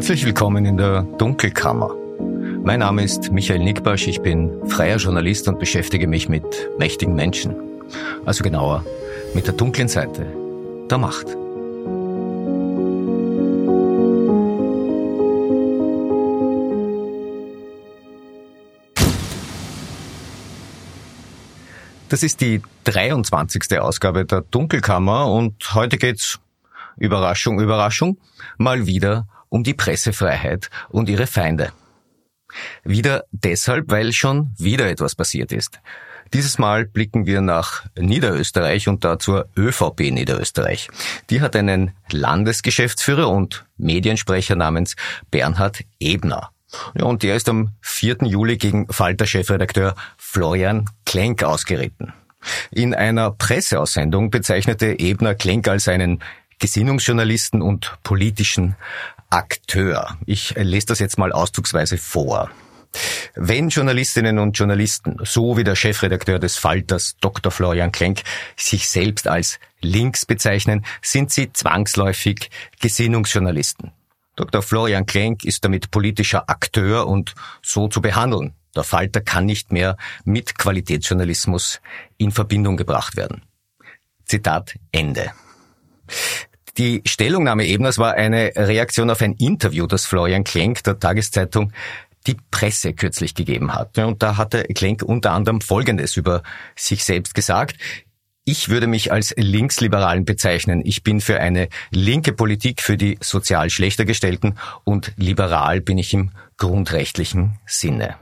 Herzlich willkommen in der Dunkelkammer. Mein Name ist Michael Nickbasch, ich bin freier Journalist und beschäftige mich mit mächtigen Menschen. Also genauer mit der dunklen Seite der Macht. Das ist die 23. Ausgabe der Dunkelkammer und heute geht's, Überraschung, Überraschung, mal wieder um die Pressefreiheit und ihre Feinde. Wieder deshalb, weil schon wieder etwas passiert ist. Dieses Mal blicken wir nach Niederösterreich und da zur ÖVP Niederösterreich. Die hat einen Landesgeschäftsführer und Mediensprecher namens Bernhard Ebner. Ja, und der ist am 4. Juli gegen Falter-Chefredakteur Florian Klenk ausgeritten. In einer Presseaussendung bezeichnete Ebner Klenk als einen Gesinnungsjournalisten und politischen Akteur. Ich lese das jetzt mal auszugsweise vor. Wenn Journalistinnen und Journalisten, so wie der Chefredakteur des Falters Dr. Florian Klenk, sich selbst als links bezeichnen, sind sie zwangsläufig Gesinnungsjournalisten. Dr. Florian Klenk ist damit politischer Akteur und so zu behandeln. Der Falter kann nicht mehr mit Qualitätsjournalismus in Verbindung gebracht werden. Zitat Ende. Die Stellungnahme Ebners war eine Reaktion auf ein Interview, das Florian Klenk der Tageszeitung die Presse kürzlich gegeben hat. Und da hatte Klenk unter anderem Folgendes über sich selbst gesagt. Ich würde mich als Linksliberalen bezeichnen. Ich bin für eine linke Politik für die sozial schlechter gestellten und liberal bin ich im grundrechtlichen Sinne.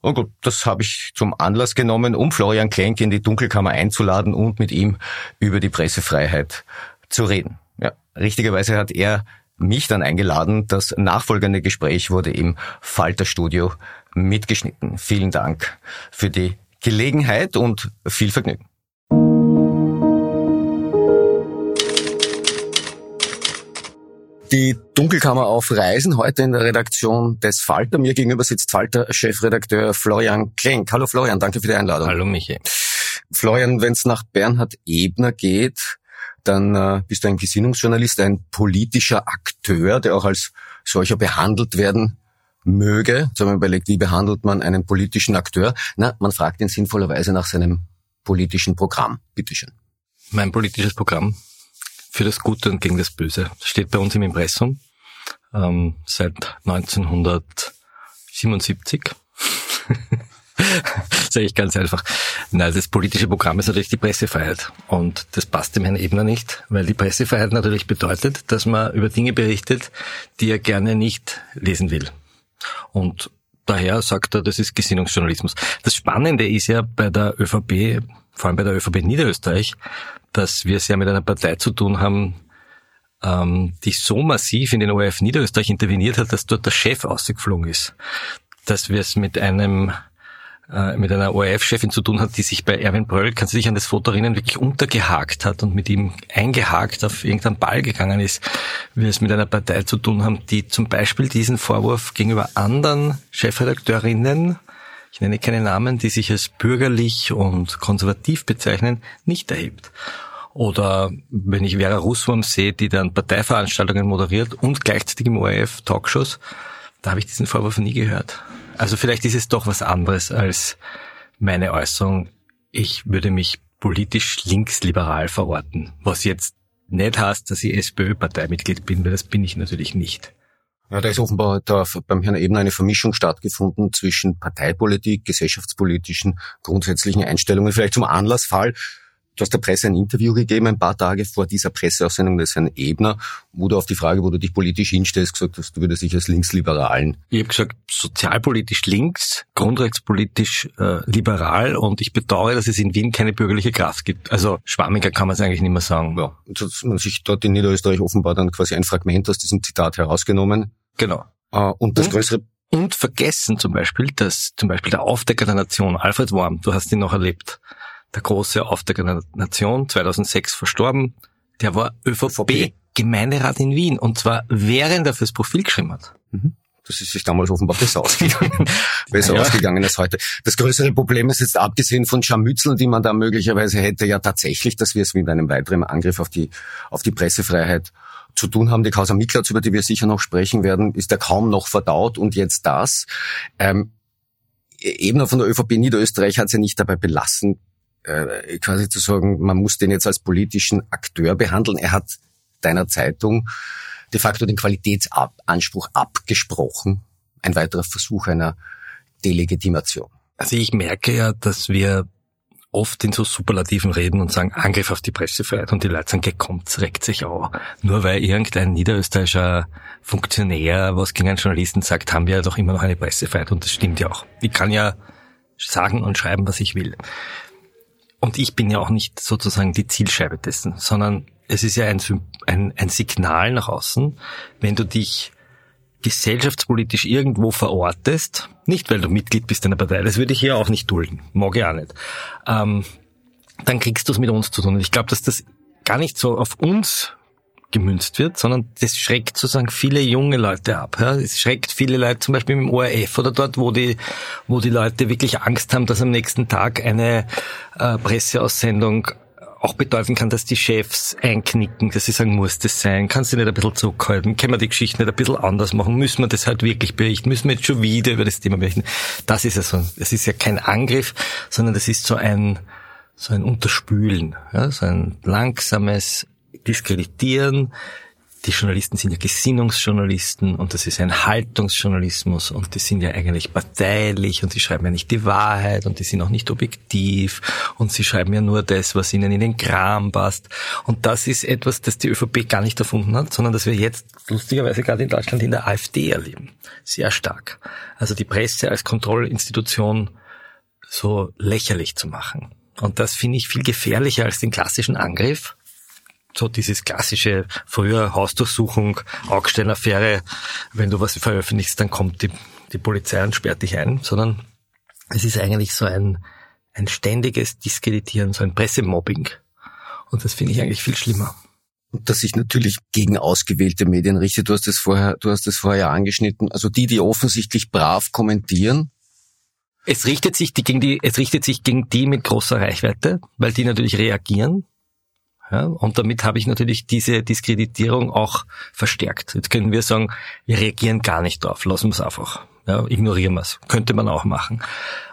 Und gut, das habe ich zum Anlass genommen, um Florian Klenk in die Dunkelkammer einzuladen und mit ihm über die Pressefreiheit zu reden. Ja, richtigerweise hat er mich dann eingeladen. Das nachfolgende Gespräch wurde im Falterstudio mitgeschnitten. Vielen Dank für die Gelegenheit und viel Vergnügen. Die Dunkelkammer auf Reisen, heute in der Redaktion des Falter. Mir gegenüber sitzt Falter-Chefredakteur Florian Klenk. Hallo Florian, danke für die Einladung. Hallo Michael. Florian, wenn es nach Bernhard Ebner geht, dann äh, bist du ein Gesinnungsjournalist, ein politischer Akteur, der auch als solcher behandelt werden möge. Jetzt haben wir überlegt, wie behandelt man einen politischen Akteur? Na, man fragt ihn sinnvollerweise nach seinem politischen Programm. Bitteschön. Mein politisches Programm für das Gute und gegen das Böse steht bei uns im Impressum ähm, seit 1977. Sage ich ganz einfach. Nein, das politische Programm ist natürlich die Pressefreiheit. Und das passt dem Herrn Ebner nicht, weil die Pressefreiheit natürlich bedeutet, dass man über Dinge berichtet, die er gerne nicht lesen will. Und daher sagt er, das ist Gesinnungsjournalismus. Das Spannende ist ja bei der ÖVP, vor allem bei der ÖVP Niederösterreich, dass wir es ja mit einer Partei zu tun haben, ähm, die so massiv in den ORF Niederösterreich interveniert hat, dass dort der Chef ausgeflogen ist. Dass wir es mit einem äh, mit einer ORF-Chefin zu tun hat, die sich bei Erwin Bröll, kannst du dich an das Foto erinnern, wirklich untergehakt hat und mit ihm eingehakt auf irgendeinen Ball gegangen ist. Wir es mit einer Partei zu tun haben, die zum Beispiel diesen Vorwurf gegenüber anderen Chefredakteurinnen, ich nenne keine Namen, die sich als bürgerlich und konservativ bezeichnen, nicht erhebt. Oder wenn ich Vera Russwurm sehe, die dann Parteiveranstaltungen moderiert und gleichzeitig im ORF Talkshows, da habe ich diesen Vorwurf nie gehört. Also vielleicht ist es doch was anderes als meine Äußerung. Ich würde mich politisch linksliberal verorten, was jetzt nicht heißt, dass ich SPÖ-Parteimitglied bin, weil das bin ich natürlich nicht. Ja, da ist offenbar da beim Herrn Ebner eine Vermischung stattgefunden zwischen Parteipolitik, gesellschaftspolitischen, grundsätzlichen Einstellungen. Vielleicht zum Anlassfall Du hast der Presse ein Interview gegeben, ein paar Tage vor dieser Presseaussendung des Herrn Ebner, wo du auf die Frage, wo du dich politisch hinstellst, gesagt hast, du würdest dich als Linksliberalen. Ich habe gesagt, sozialpolitisch links, grundrechtspolitisch äh, liberal und ich bedauere, dass es in Wien keine bürgerliche Kraft gibt. Also schwammiger kann man es eigentlich nicht mehr sagen. Ja, und hat man sich dort in Niederösterreich offenbar dann quasi ein Fragment aus diesem Zitat herausgenommen. Genau. Äh, und das und, größere und vergessen zum Beispiel, dass zum Beispiel der Aufdecker der Nation, Alfred Worm, du hast ihn noch erlebt, der große Aufdecker der Nation, 2006 verstorben, der war ÖVP-Gemeinderat in Wien und zwar während er fürs Profil geschrieben hat. Mhm. Das ist sich damals offenbar besser ausgegangen, besser ja. ausgegangen als heute. Das größere Problem ist jetzt abgesehen von Scharmützeln, die man da möglicherweise hätte, ja tatsächlich, dass wir es mit einem weiteren Angriff auf die, auf die Pressefreiheit zu tun haben. Die Causa Miklatz, über die wir sicher noch sprechen werden, ist ja kaum noch verdaut und jetzt das. Ähm, Ebner von der ÖVP Niederösterreich hat es ja nicht dabei belassen, äh, quasi zu sagen, man muss den jetzt als politischen Akteur behandeln. Er hat deiner Zeitung de facto den Qualitätsanspruch abgesprochen. Ein weiterer Versuch einer Delegitimation. Also ich merke ja, dass wir oft in so Superlativen reden und sagen Angriff auf die Pressefreiheit und die Leute sagen, kommt's, regt sich auch. Nur weil irgendein niederösterreichischer Funktionär was gegen einen Journalisten sagt, haben wir ja doch immer noch eine Pressefreiheit und das stimmt ja auch. Ich kann ja sagen und schreiben, was ich will. Und ich bin ja auch nicht sozusagen die Zielscheibe dessen, sondern es ist ja ein, ein, ein Signal nach außen, wenn du dich gesellschaftspolitisch irgendwo verortest, nicht weil du Mitglied bist einer Partei, das würde ich hier auch nicht dulden, mag ich auch nicht, ähm, dann kriegst du es mit uns zu tun. Und ich glaube, dass das gar nicht so auf uns gemünzt wird, sondern das schreckt sozusagen viele junge Leute ab. Ja. Es schreckt viele Leute zum Beispiel im ORF oder dort, wo die, wo die Leute wirklich Angst haben, dass am nächsten Tag eine äh, Presseaussendung auch bedeuten kann, dass die Chefs einknicken, dass sie sagen, muss das sein? Kannst du nicht ein bisschen zurückhalten? Können wir die Geschichte nicht ein bisschen anders machen? Müssen wir das halt wirklich berichten? Müssen wir jetzt schon wieder über das Thema berichten? Das ist ja so, das ist ja kein Angriff, sondern das ist so ein, so ein Unterspülen, ja, so ein langsames Diskreditieren, die Journalisten sind ja Gesinnungsjournalisten und das ist ein Haltungsjournalismus und die sind ja eigentlich parteilich und sie schreiben ja nicht die Wahrheit und die sind auch nicht objektiv und sie schreiben ja nur das, was ihnen in den Kram passt. Und das ist etwas, das die ÖVP gar nicht erfunden hat, sondern das wir jetzt lustigerweise gerade in Deutschland in der AfD erleben. Sehr stark. Also die Presse als Kontrollinstitution so lächerlich zu machen. Und das finde ich viel gefährlicher als den klassischen Angriff so dieses klassische früher Hausdurchsuchung, Augstein-Affäre, wenn du was veröffentlichst, dann kommt die, die Polizei und sperrt dich ein, sondern es ist eigentlich so ein, ein ständiges Diskreditieren, so ein Pressemobbing. Und das finde ich eigentlich viel schlimmer. Und das sich natürlich gegen ausgewählte Medien richtet. Du hast das vorher, du hast das vorher angeschnitten. Also die, die offensichtlich brav kommentieren. Es richtet sich die, gegen die, es richtet sich gegen die mit großer Reichweite, weil die natürlich reagieren ja, und damit habe ich natürlich diese Diskreditierung auch verstärkt. Jetzt können wir sagen, wir reagieren gar nicht drauf, lassen wir es einfach. Ja, ignorieren wir es. Könnte man auch machen.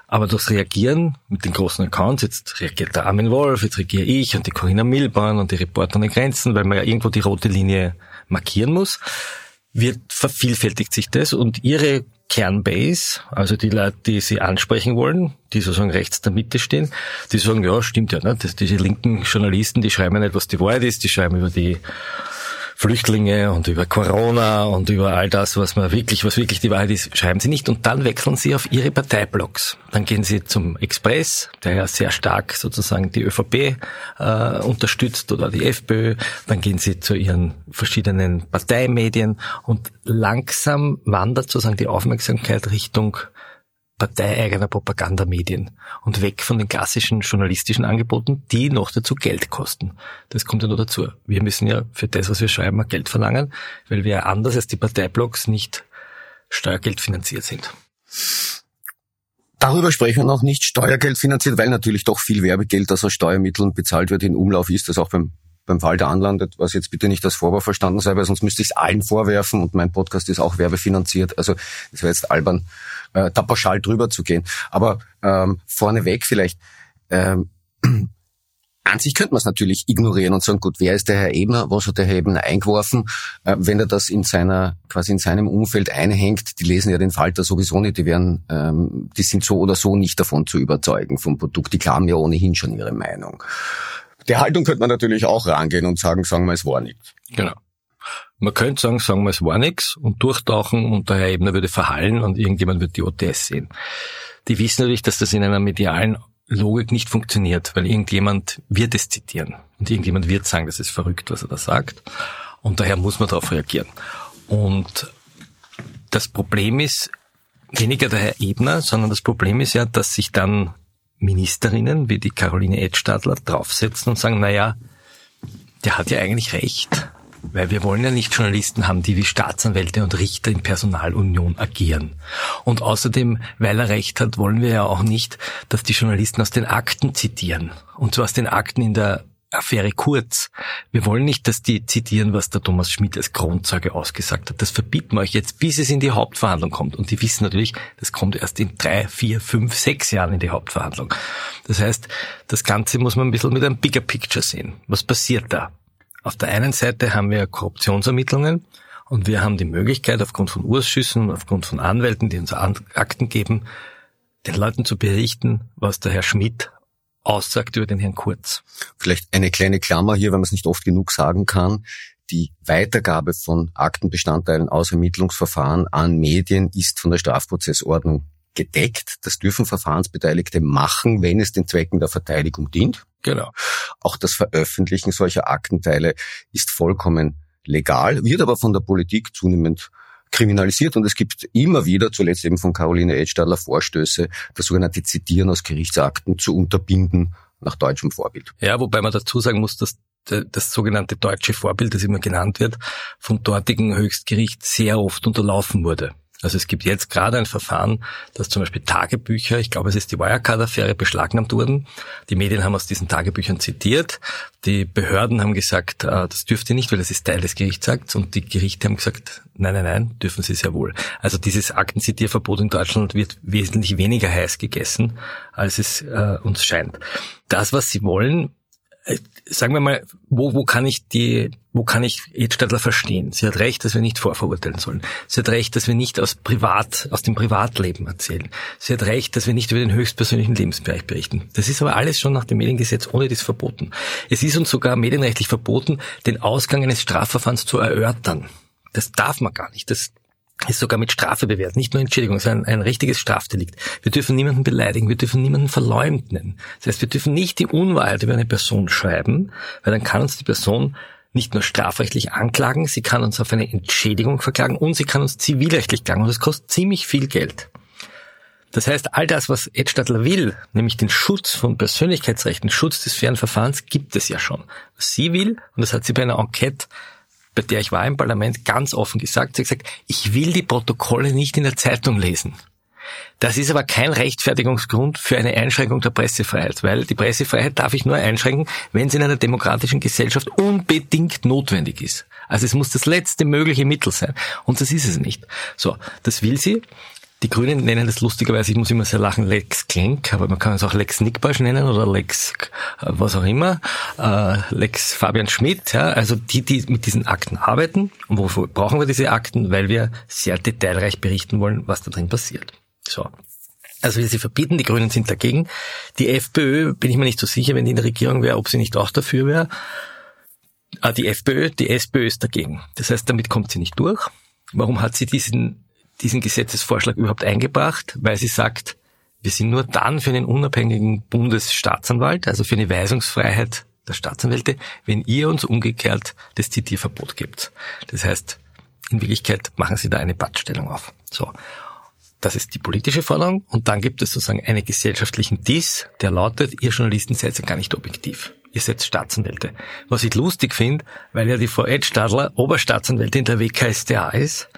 Aber durchs Reagieren mit den großen Accounts, jetzt reagiert der Armin Wolf, jetzt reagiere ich und die Corinna Milborn und die Reporter an den Grenzen, weil man ja irgendwo die rote Linie markieren muss, wird vervielfältigt sich das und ihre Kernbase, also die Leute, die sie ansprechen wollen, die sozusagen rechts der Mitte stehen, die sagen, ja, stimmt ja, ne? Das, diese linken Journalisten, die schreiben nicht, was die Wahrheit ist, die schreiben über die Flüchtlinge und über Corona und über all das, was man wirklich, was wirklich die Wahrheit ist, schreiben sie nicht. Und dann wechseln sie auf ihre Parteiblogs. Dann gehen sie zum Express, der ja sehr stark sozusagen die ÖVP äh, unterstützt oder die FPÖ. Dann gehen sie zu ihren verschiedenen Parteimedien und langsam wandert sozusagen die Aufmerksamkeit Richtung parteieigener Propagandamedien und weg von den klassischen journalistischen Angeboten, die noch dazu Geld kosten. Das kommt ja noch dazu. Wir müssen ja für das, was wir schreiben, Geld verlangen, weil wir anders als die Parteiblogs nicht steuergeldfinanziert sind. Darüber sprechen wir noch nicht steuergeldfinanziert, weil natürlich doch viel Werbegeld, das aus Steuermitteln bezahlt wird, in Umlauf ist, das auch beim beim Fall der anlandet, was jetzt bitte nicht als Vorwurf verstanden sei, weil sonst müsste ich es allen vorwerfen und mein Podcast ist auch werbefinanziert. Also es wäre jetzt albern, äh, da pauschal drüber zu gehen. Aber ähm, vorneweg vielleicht, ähm, an sich könnte man es natürlich ignorieren und sagen, gut, wer ist der Herr Ebner, was hat der Herr Ebner eingeworfen? Äh, wenn er das in seiner, quasi in seinem Umfeld einhängt, die lesen ja den Falter sowieso nicht, die werden, ähm, die sind so oder so nicht davon zu überzeugen vom Produkt, die haben ja ohnehin schon ihre Meinung. Der Haltung könnte man natürlich auch rangehen und sagen, sagen wir, es war nichts. Genau. Man könnte sagen, sagen wir, es war nichts und durchtauchen und der Herr Ebner würde verhallen und irgendjemand wird die OTS sehen. Die wissen natürlich, dass das in einer medialen Logik nicht funktioniert, weil irgendjemand wird es zitieren und irgendjemand wird sagen, das ist verrückt, was er da sagt. Und daher muss man darauf reagieren. Und das Problem ist weniger der Herr Ebner, sondern das Problem ist ja, dass sich dann Ministerinnen wie die Caroline Edstadler draufsetzen und sagen, na ja, der hat ja eigentlich recht. Weil wir wollen ja nicht Journalisten haben, die wie Staatsanwälte und Richter in Personalunion agieren. Und außerdem, weil er recht hat, wollen wir ja auch nicht, dass die Journalisten aus den Akten zitieren. Und zwar aus den Akten in der Affäre Kurz. Wir wollen nicht, dass die zitieren, was der Thomas Schmidt als Grundzeuge ausgesagt hat. Das verbieten wir euch jetzt, bis es in die Hauptverhandlung kommt. Und die wissen natürlich, das kommt erst in drei, vier, fünf, sechs Jahren in die Hauptverhandlung. Das heißt, das Ganze muss man ein bisschen mit einem Bigger Picture sehen. Was passiert da? Auf der einen Seite haben wir Korruptionsermittlungen und wir haben die Möglichkeit, aufgrund von Urschüssen, aufgrund von Anwälten, die uns Akten geben, den Leuten zu berichten, was der Herr Schmidt aussagt über den Herrn Kurz. Vielleicht eine kleine Klammer hier, wenn man es nicht oft genug sagen kann. Die Weitergabe von Aktenbestandteilen aus Ermittlungsverfahren an Medien ist von der Strafprozessordnung gedeckt. Das dürfen Verfahrensbeteiligte machen, wenn es den Zwecken der Verteidigung dient. Genau. Auch das Veröffentlichen solcher Aktenteile ist vollkommen legal, wird aber von der Politik zunehmend kriminalisiert und es gibt immer wieder, zuletzt eben von Caroline Edstadler, Vorstöße, das sogenannte Zitieren aus Gerichtsakten zu unterbinden nach deutschem Vorbild. Ja, wobei man dazu sagen muss, dass das sogenannte deutsche Vorbild, das immer genannt wird, vom dortigen Höchstgericht sehr oft unterlaufen wurde. Also es gibt jetzt gerade ein Verfahren, dass zum Beispiel Tagebücher, ich glaube es ist die Wirecard-Affäre, beschlagnahmt wurden. Die Medien haben aus diesen Tagebüchern zitiert. Die Behörden haben gesagt, äh, das dürft ihr nicht, weil das ist Teil des Gerichtsakts. Und die Gerichte haben gesagt, nein, nein, nein, dürfen sie sehr wohl. Also dieses Aktenzitierverbot in Deutschland wird wesentlich weniger heiß gegessen, als es äh, uns scheint. Das, was sie wollen, sagen wir mal, wo, wo kann ich die, wo kann ich Edstadler verstehen? Sie hat recht, dass wir nicht vorverurteilen sollen. Sie hat recht, dass wir nicht aus Privat, aus dem Privatleben erzählen. Sie hat recht, dass wir nicht über den höchstpersönlichen Lebensbereich berichten. Das ist aber alles schon nach dem Mediengesetz ohne dies verboten. Es ist uns sogar medienrechtlich verboten, den Ausgang eines Strafverfahrens zu erörtern. Das darf man gar nicht. Das ist sogar mit Strafe bewährt, nicht nur Entschädigung, sondern ein richtiges Strafdelikt. Wir dürfen niemanden beleidigen, wir dürfen niemanden verleumden. Das heißt, wir dürfen nicht die Unwahrheit über eine Person schreiben, weil dann kann uns die Person nicht nur strafrechtlich anklagen, sie kann uns auf eine Entschädigung verklagen und sie kann uns zivilrechtlich klagen und das kostet ziemlich viel Geld. Das heißt, all das, was Ed Stadler will, nämlich den Schutz von Persönlichkeitsrechten, Schutz des fairen Verfahrens, gibt es ja schon. Was sie will, und das hat sie bei einer Enquete bei der ich war im Parlament, ganz offen gesagt. Sie hat gesagt, ich will die Protokolle nicht in der Zeitung lesen. Das ist aber kein Rechtfertigungsgrund für eine Einschränkung der Pressefreiheit, weil die Pressefreiheit darf ich nur einschränken, wenn sie in einer demokratischen Gesellschaft unbedingt notwendig ist. Also es muss das letzte mögliche Mittel sein. Und das ist es nicht. So, das will sie. Die Grünen nennen das lustigerweise, ich muss immer sehr lachen, Lex Klenk, aber man kann es auch Lex Nickbasch nennen oder Lex äh, was auch immer, äh, Lex Fabian Schmidt, ja, also die, die mit diesen Akten arbeiten. Und wofür brauchen wir diese Akten? Weil wir sehr detailreich berichten wollen, was da drin passiert. So. Also wir sie verbieten, die Grünen sind dagegen. Die FPÖ, bin ich mir nicht so sicher, wenn die in der Regierung wäre, ob sie nicht auch dafür wäre. Ah, die FPÖ, die SPÖ ist dagegen. Das heißt, damit kommt sie nicht durch. Warum hat sie diesen diesen Gesetzesvorschlag überhaupt eingebracht, weil sie sagt, wir sind nur dann für einen unabhängigen Bundesstaatsanwalt, also für eine Weisungsfreiheit der Staatsanwälte, wenn ihr uns umgekehrt das Zitierverbot gibt. Das heißt, in Wirklichkeit machen sie da eine Badstellung auf. So. Das ist die politische Forderung. Und dann gibt es sozusagen einen gesellschaftlichen Diss, der lautet, ihr Journalisten seid ja gar nicht objektiv. Ihr seid Staatsanwälte. Was ich lustig finde, weil ja die Frau Ed Stadler Oberstaatsanwältin der WKStA ist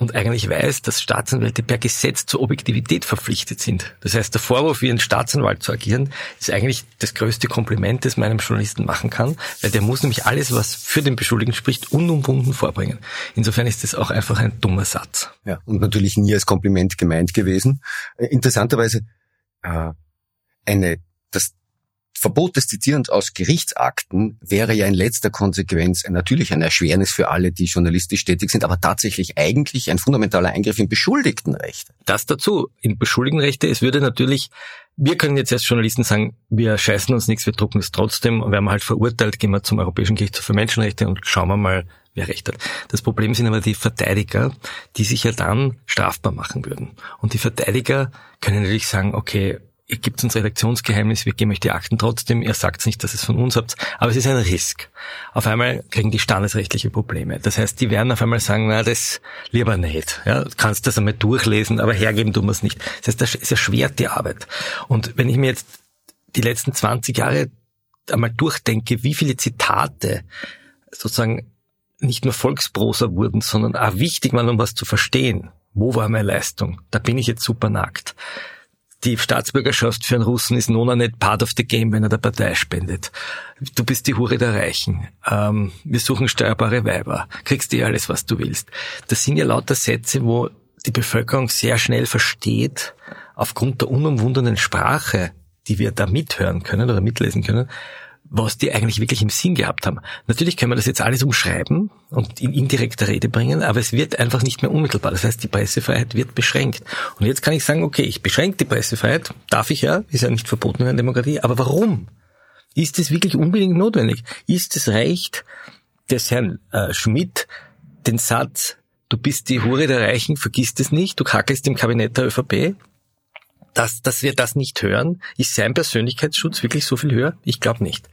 und eigentlich weiß, dass Staatsanwälte per Gesetz zur Objektivität verpflichtet sind. Das heißt, der Vorwurf, wie ein Staatsanwalt zu agieren, ist eigentlich das größte Kompliment, das man einem Journalisten machen kann, weil der muss nämlich alles, was für den Beschuldigten spricht, unumwunden vorbringen. Insofern ist das auch einfach ein dummer Satz. Ja, und natürlich nie als Kompliment gemeint gewesen. Äh, interessanterweise äh, eine das Verbot des Zitierens aus Gerichtsakten wäre ja in letzter Konsequenz natürlich ein Erschwernis für alle, die journalistisch tätig sind, aber tatsächlich eigentlich ein fundamentaler Eingriff in Beschuldigtenrechte. Das dazu, in Beschuldigtenrechte, es würde natürlich, wir können jetzt als Journalisten sagen, wir scheißen uns nichts, wir drucken es trotzdem und werden halt verurteilt, gehen wir zum Europäischen Gerichtshof für Menschenrechte und schauen wir mal, wer recht hat. Das Problem sind aber die Verteidiger, die sich ja dann strafbar machen würden. Und die Verteidiger können natürlich sagen, okay, ihr gibt uns Redaktionsgeheimnis, wir geben euch die Akten trotzdem, ihr sagt nicht, dass es von uns habt, aber es ist ein Risk. Auf einmal kriegen die standesrechtliche Probleme. Das heißt, die werden auf einmal sagen, na, das lieber nicht. Ja, kannst das einmal durchlesen, aber hergeben tun wir es nicht. Das heißt, das erschwert die Arbeit. Und wenn ich mir jetzt die letzten 20 Jahre einmal durchdenke, wie viele Zitate sozusagen nicht nur Volksprosa wurden, sondern auch wichtig waren, um was zu verstehen. Wo war meine Leistung? Da bin ich jetzt super nackt die Staatsbürgerschaft für einen Russen ist nona nicht part of the game, wenn er der Partei spendet. Du bist die Hure der Reichen. Ähm, wir suchen steuerbare Weiber. Kriegst dir alles, was du willst. Das sind ja lauter Sätze, wo die Bevölkerung sehr schnell versteht, aufgrund der unumwundenen Sprache, die wir da mithören können oder mitlesen können, was die eigentlich wirklich im Sinn gehabt haben. Natürlich können wir das jetzt alles umschreiben und in indirekter Rede bringen, aber es wird einfach nicht mehr unmittelbar. Das heißt, die Pressefreiheit wird beschränkt. Und jetzt kann ich sagen, okay, ich beschränke die Pressefreiheit, darf ich ja, ist ja nicht verboten in einer Demokratie, aber warum? Ist es wirklich unbedingt notwendig? Ist es recht, des Herrn äh, Schmidt den Satz, du bist die Hure der Reichen, vergiss es nicht, du kackelst im Kabinett der ÖVP, dass, dass wir das nicht hören, ist sein Persönlichkeitsschutz wirklich so viel höher? Ich glaube nicht.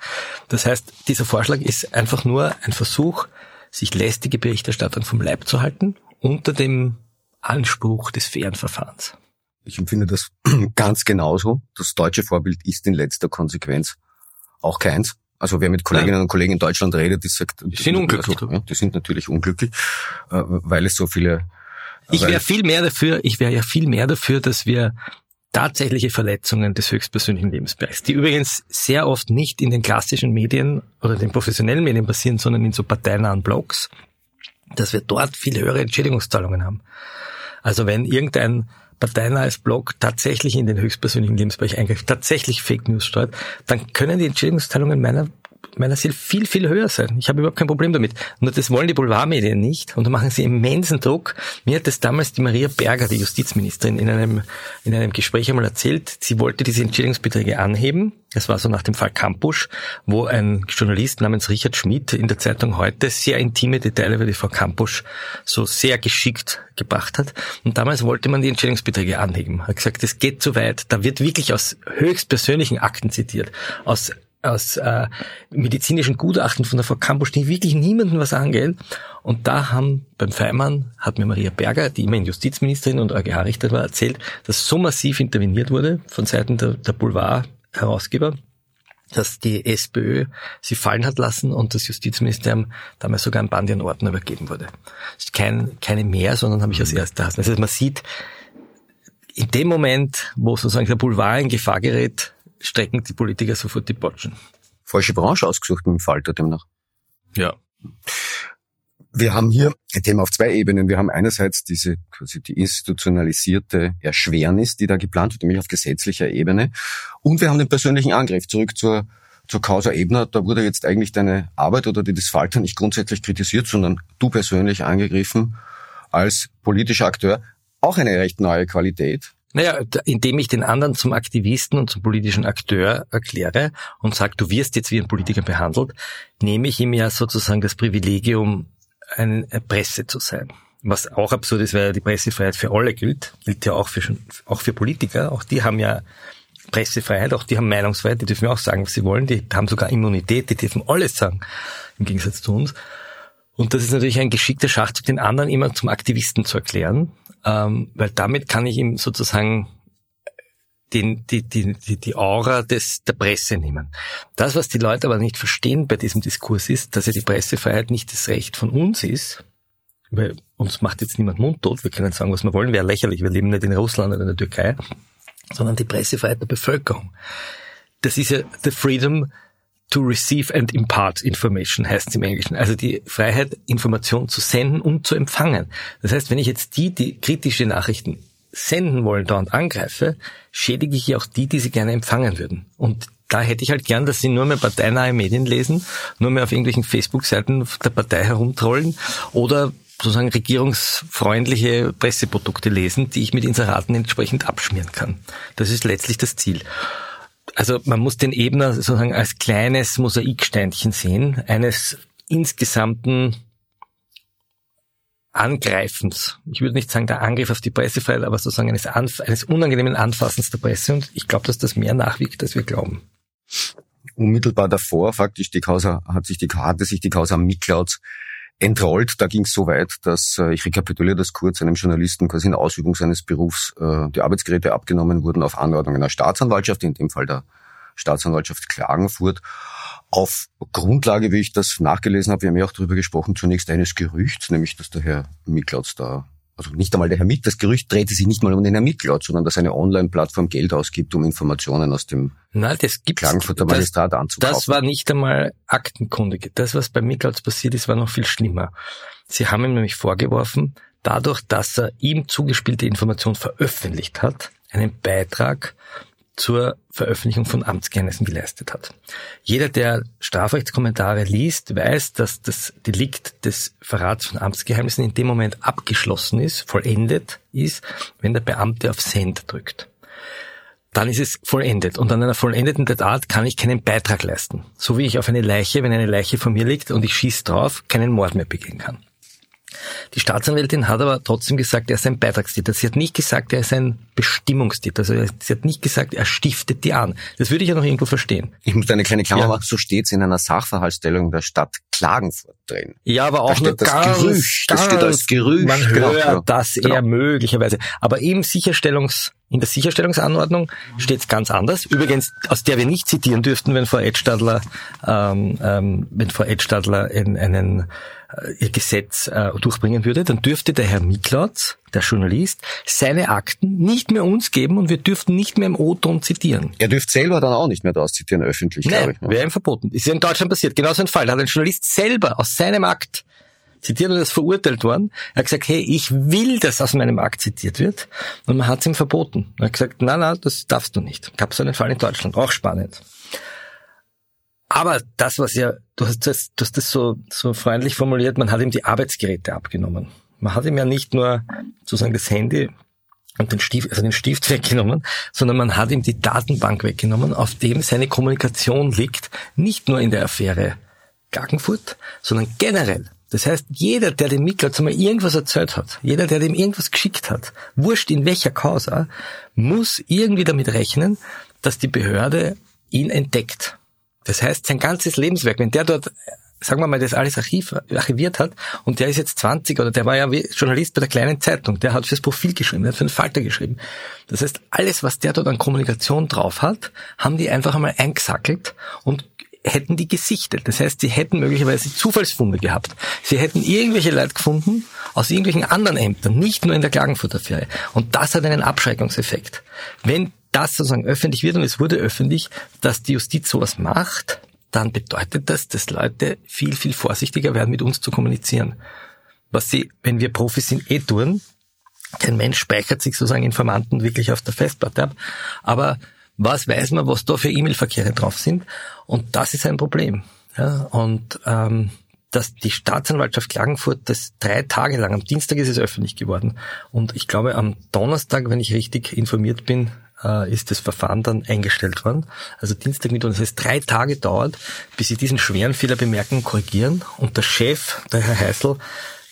Das heißt, dieser Vorschlag ist einfach nur ein Versuch, sich lästige Berichterstattung vom Leib zu halten, unter dem Anspruch des fairen Verfahrens. Ich empfinde das ganz genauso. Das deutsche Vorbild ist in letzter Konsequenz auch keins. Also wer mit Kolleginnen und Kollegen in Deutschland redet, die sagt, die sind unglücklich. Also, ja, die sind natürlich unglücklich, äh, weil es so viele. Ich wäre viel mehr dafür. Ich wäre ja viel mehr dafür, dass wir tatsächliche Verletzungen des höchstpersönlichen Lebensbereichs, die übrigens sehr oft nicht in den klassischen Medien oder den professionellen Medien passieren, sondern in so parteinahen Blogs, dass wir dort viel höhere Entschädigungszahlungen haben. Also wenn irgendein parteinahes Blog tatsächlich in den höchstpersönlichen Lebensbereich eingreift, tatsächlich Fake News steuert, dann können die Entschädigungszahlungen meiner meiner Sicht viel, viel höher sein. Ich habe überhaupt kein Problem damit. Nur das wollen die Boulevardmedien nicht und da machen sie immensen Druck. Mir hat das damals die Maria Berger, die Justizministerin, in einem, in einem Gespräch einmal erzählt. Sie wollte diese Entschädigungsbeträge anheben. Das war so nach dem Fall Campusch, wo ein Journalist namens Richard Schmidt in der Zeitung heute sehr intime Details über die Frau Campusch so sehr geschickt gebracht hat. Und damals wollte man die Entschädigungsbeträge anheben. Hat gesagt, das geht zu weit. Da wird wirklich aus höchstpersönlichen Akten zitiert, aus aus äh, medizinischen Gutachten von der Frau Kampusch, die wirklich niemandem was angehen. Und da haben beim Feimann, hat mir Maria Berger, die immerhin Justizministerin und EuGH-Richter war, erzählt, dass so massiv interveniert wurde von Seiten der, der Boulevard-Herausgeber, dass die SPÖ sie fallen hat lassen und das Justizministerium damals sogar ein Band an Ordner übergeben wurde. Das ist kein, keine mehr, sondern habe ich als erste Hass. Also man sieht, in dem Moment, wo sozusagen der Boulevard in Gefahr gerät, strecken die Politiker sofort die Botschen. Falsche Branche ausgesucht mit dem Falter demnach. Ja. Wir haben hier ein Thema auf zwei Ebenen. Wir haben einerseits diese quasi die institutionalisierte Erschwernis, die da geplant wird, nämlich auf gesetzlicher Ebene. Und wir haben den persönlichen Angriff. Zurück zur, zur Causa Ebner. Da wurde jetzt eigentlich deine Arbeit oder die des Falter nicht grundsätzlich kritisiert, sondern du persönlich angegriffen als politischer Akteur. Auch eine recht neue Qualität. Naja, indem ich den anderen zum Aktivisten und zum politischen Akteur erkläre und sage, du wirst jetzt wie ein Politiker behandelt, nehme ich ihm ja sozusagen das Privilegium, eine Presse zu sein. Was auch absurd ist, weil die Pressefreiheit für alle gilt, gilt ja auch für, auch für Politiker. Auch die haben ja Pressefreiheit, auch die haben Meinungsfreiheit, die dürfen ja auch sagen, was sie wollen. Die haben sogar Immunität, die dürfen alles sagen, im Gegensatz zu uns. Und das ist natürlich ein geschickter Schachzug, den anderen immer zum Aktivisten zu erklären ähm, weil damit kann ich ihm sozusagen den, die, die, die, die Aura des, der Presse nehmen. Das, was die Leute aber nicht verstehen bei diesem Diskurs ist, dass ja die Pressefreiheit nicht das Recht von uns ist, weil uns macht jetzt niemand mundtot, wir können sagen, was wir wollen, wäre lächerlich, wir leben nicht in Russland oder in der Türkei, sondern die Pressefreiheit der Bevölkerung. Das ist ja the freedom to receive and impart information heißt es im Englischen. Also die Freiheit, Information zu senden und zu empfangen. Das heißt, wenn ich jetzt die, die kritische Nachrichten senden wollen, dauernd angreife, schädige ich auch die, die sie gerne empfangen würden. Und da hätte ich halt gern, dass sie nur mehr parteinahe Medien lesen, nur mehr auf irgendwelchen Facebook-Seiten der Partei herumtrollen oder sozusagen regierungsfreundliche Presseprodukte lesen, die ich mit Inseraten entsprechend abschmieren kann. Das ist letztlich das Ziel also man muss den Ebner sozusagen als kleines Mosaiksteinchen sehen, eines insgesamten Angreifens. Ich würde nicht sagen der Angriff auf die Pressefreiheit, aber sozusagen eines, Anf eines unangenehmen Anfassens der Presse. Und ich glaube, dass das mehr nachwiegt, als wir glauben. Unmittelbar davor, faktisch, die Causa, hat sich die, hatte sich die Causa Miklauds entrollt. Da ging es so weit, dass, äh, ich rekapituliere das kurz, einem Journalisten quasi in Ausübung seines Berufs äh, die Arbeitsgeräte abgenommen wurden auf Anordnung einer Staatsanwaltschaft, in dem Fall der Staatsanwaltschaft Klagenfurt, auf Grundlage, wie ich das nachgelesen habe, wir haben ja auch darüber gesprochen, zunächst eines Gerüchts, nämlich dass der Herr Miklautz da also nicht einmal der Herr Mitt, das Gerücht drehte sich nicht mal um den Herrn Mittlot, sondern dass eine Online-Plattform Geld ausgibt, um Informationen aus dem Nein, das gibt's, Klagenfurter Magistrat das, anzukaufen. Das war nicht einmal aktenkundig. Das, was bei Mittlots passiert ist, war noch viel schlimmer. Sie haben ihm nämlich vorgeworfen, dadurch, dass er ihm zugespielte Information veröffentlicht hat, einen Beitrag zur Veröffentlichung von Amtsgeheimnissen geleistet hat. Jeder, der Strafrechtskommentare liest, weiß, dass das Delikt des Verrats von Amtsgeheimnissen in dem Moment abgeschlossen ist, vollendet ist, wenn der Beamte auf Send drückt. Dann ist es vollendet. Und an einer vollendeten Tat kann ich keinen Beitrag leisten. So wie ich auf eine Leiche, wenn eine Leiche vor mir liegt und ich schieße drauf, keinen Mord mehr begehen kann. Die Staatsanwältin hat aber trotzdem gesagt, er ist ein Beitragstäter. Sie hat nicht gesagt, er ist ein Bestimmungstäter. Also sie hat nicht gesagt, er stiftet die an. Das würde ich ja noch irgendwo verstehen. Ich muss eine kleine Klammer ja. machen. So steht es in einer Sachverhaltsstellung der Stadt Klagenfurt drin. Ja, aber auch da nur das ganz, Gerücht. Ganz, das steht als Gerücht. Man genau, hört genau. das genau. eher möglicherweise. Aber im Sicherstellungs in der Sicherstellungsanordnung steht es ganz anders. Übrigens, aus der wir nicht zitieren dürften, wenn Frau Edstadler, ähm, ähm, wenn Frau Edstadler in einen ihr Gesetz äh, durchbringen würde, dann dürfte der Herr Miklautz, der Journalist, seine Akten nicht mehr uns geben und wir dürften nicht mehr im O-Ton zitieren. Er dürfte selber dann auch nicht mehr das zitieren öffentlich, glaube ich. Wäre ihm verboten. Ist ja in Deutschland passiert. Genau so ein Fall. Da hat ein Journalist selber aus seinem Akt zitiert und ist verurteilt worden. Er hat gesagt, hey, ich will, dass aus meinem Akt zitiert wird. Und man hat es ihm verboten. Er hat gesagt, nein, nein, das darfst du nicht. Gab so einen Fall in Deutschland. Auch spannend. Aber das, was ja, du hast das, du hast das so, so freundlich formuliert, man hat ihm die Arbeitsgeräte abgenommen. Man hat ihm ja nicht nur sozusagen das Handy und den Stift, also den Stift weggenommen, sondern man hat ihm die Datenbank weggenommen, auf dem seine Kommunikation liegt, nicht nur in der Affäre Klagenfurt, sondern generell. Das heißt, jeder, der dem Miklatz mal irgendwas erzählt hat, jeder, der dem irgendwas geschickt hat, wurscht in welcher Causa, muss irgendwie damit rechnen, dass die Behörde ihn entdeckt. Das heißt, sein ganzes Lebenswerk, wenn der dort, sagen wir mal, das alles Archiv, archiviert hat und der ist jetzt 20 oder der war ja Journalist bei der kleinen Zeitung, der hat fürs Profil geschrieben, der hat für den Falter geschrieben. Das heißt, alles, was der dort an Kommunikation drauf hat, haben die einfach einmal eingesackelt und hätten die gesichtet. Das heißt, sie hätten möglicherweise Zufallsfunde gehabt. Sie hätten irgendwelche Leute gefunden aus irgendwelchen anderen Ämtern, nicht nur in der Klagenfurter-Affäre. Und das hat einen Abschreckungseffekt. Wenn das sozusagen öffentlich wird und es wurde öffentlich, dass die Justiz sowas macht, dann bedeutet das, dass Leute viel, viel vorsichtiger werden, mit uns zu kommunizieren. Was sie, wenn wir Profis sind, eh tun. Kein Mensch speichert sich sozusagen Informanten wirklich auf der Festplatte ab. Aber was weiß man, was da für E-Mail-Verkehre drauf sind. Und das ist ein Problem. Ja, und ähm, dass die Staatsanwaltschaft Klagenfurt das drei Tage lang, am Dienstag ist es öffentlich geworden. Und ich glaube, am Donnerstag, wenn ich richtig informiert bin, äh, ist das Verfahren dann eingestellt worden. Also Dienstag mit uns. Das heißt, drei Tage dauert, bis sie diesen schweren Fehler bemerken, korrigieren. Und der Chef, der Herr Heißel,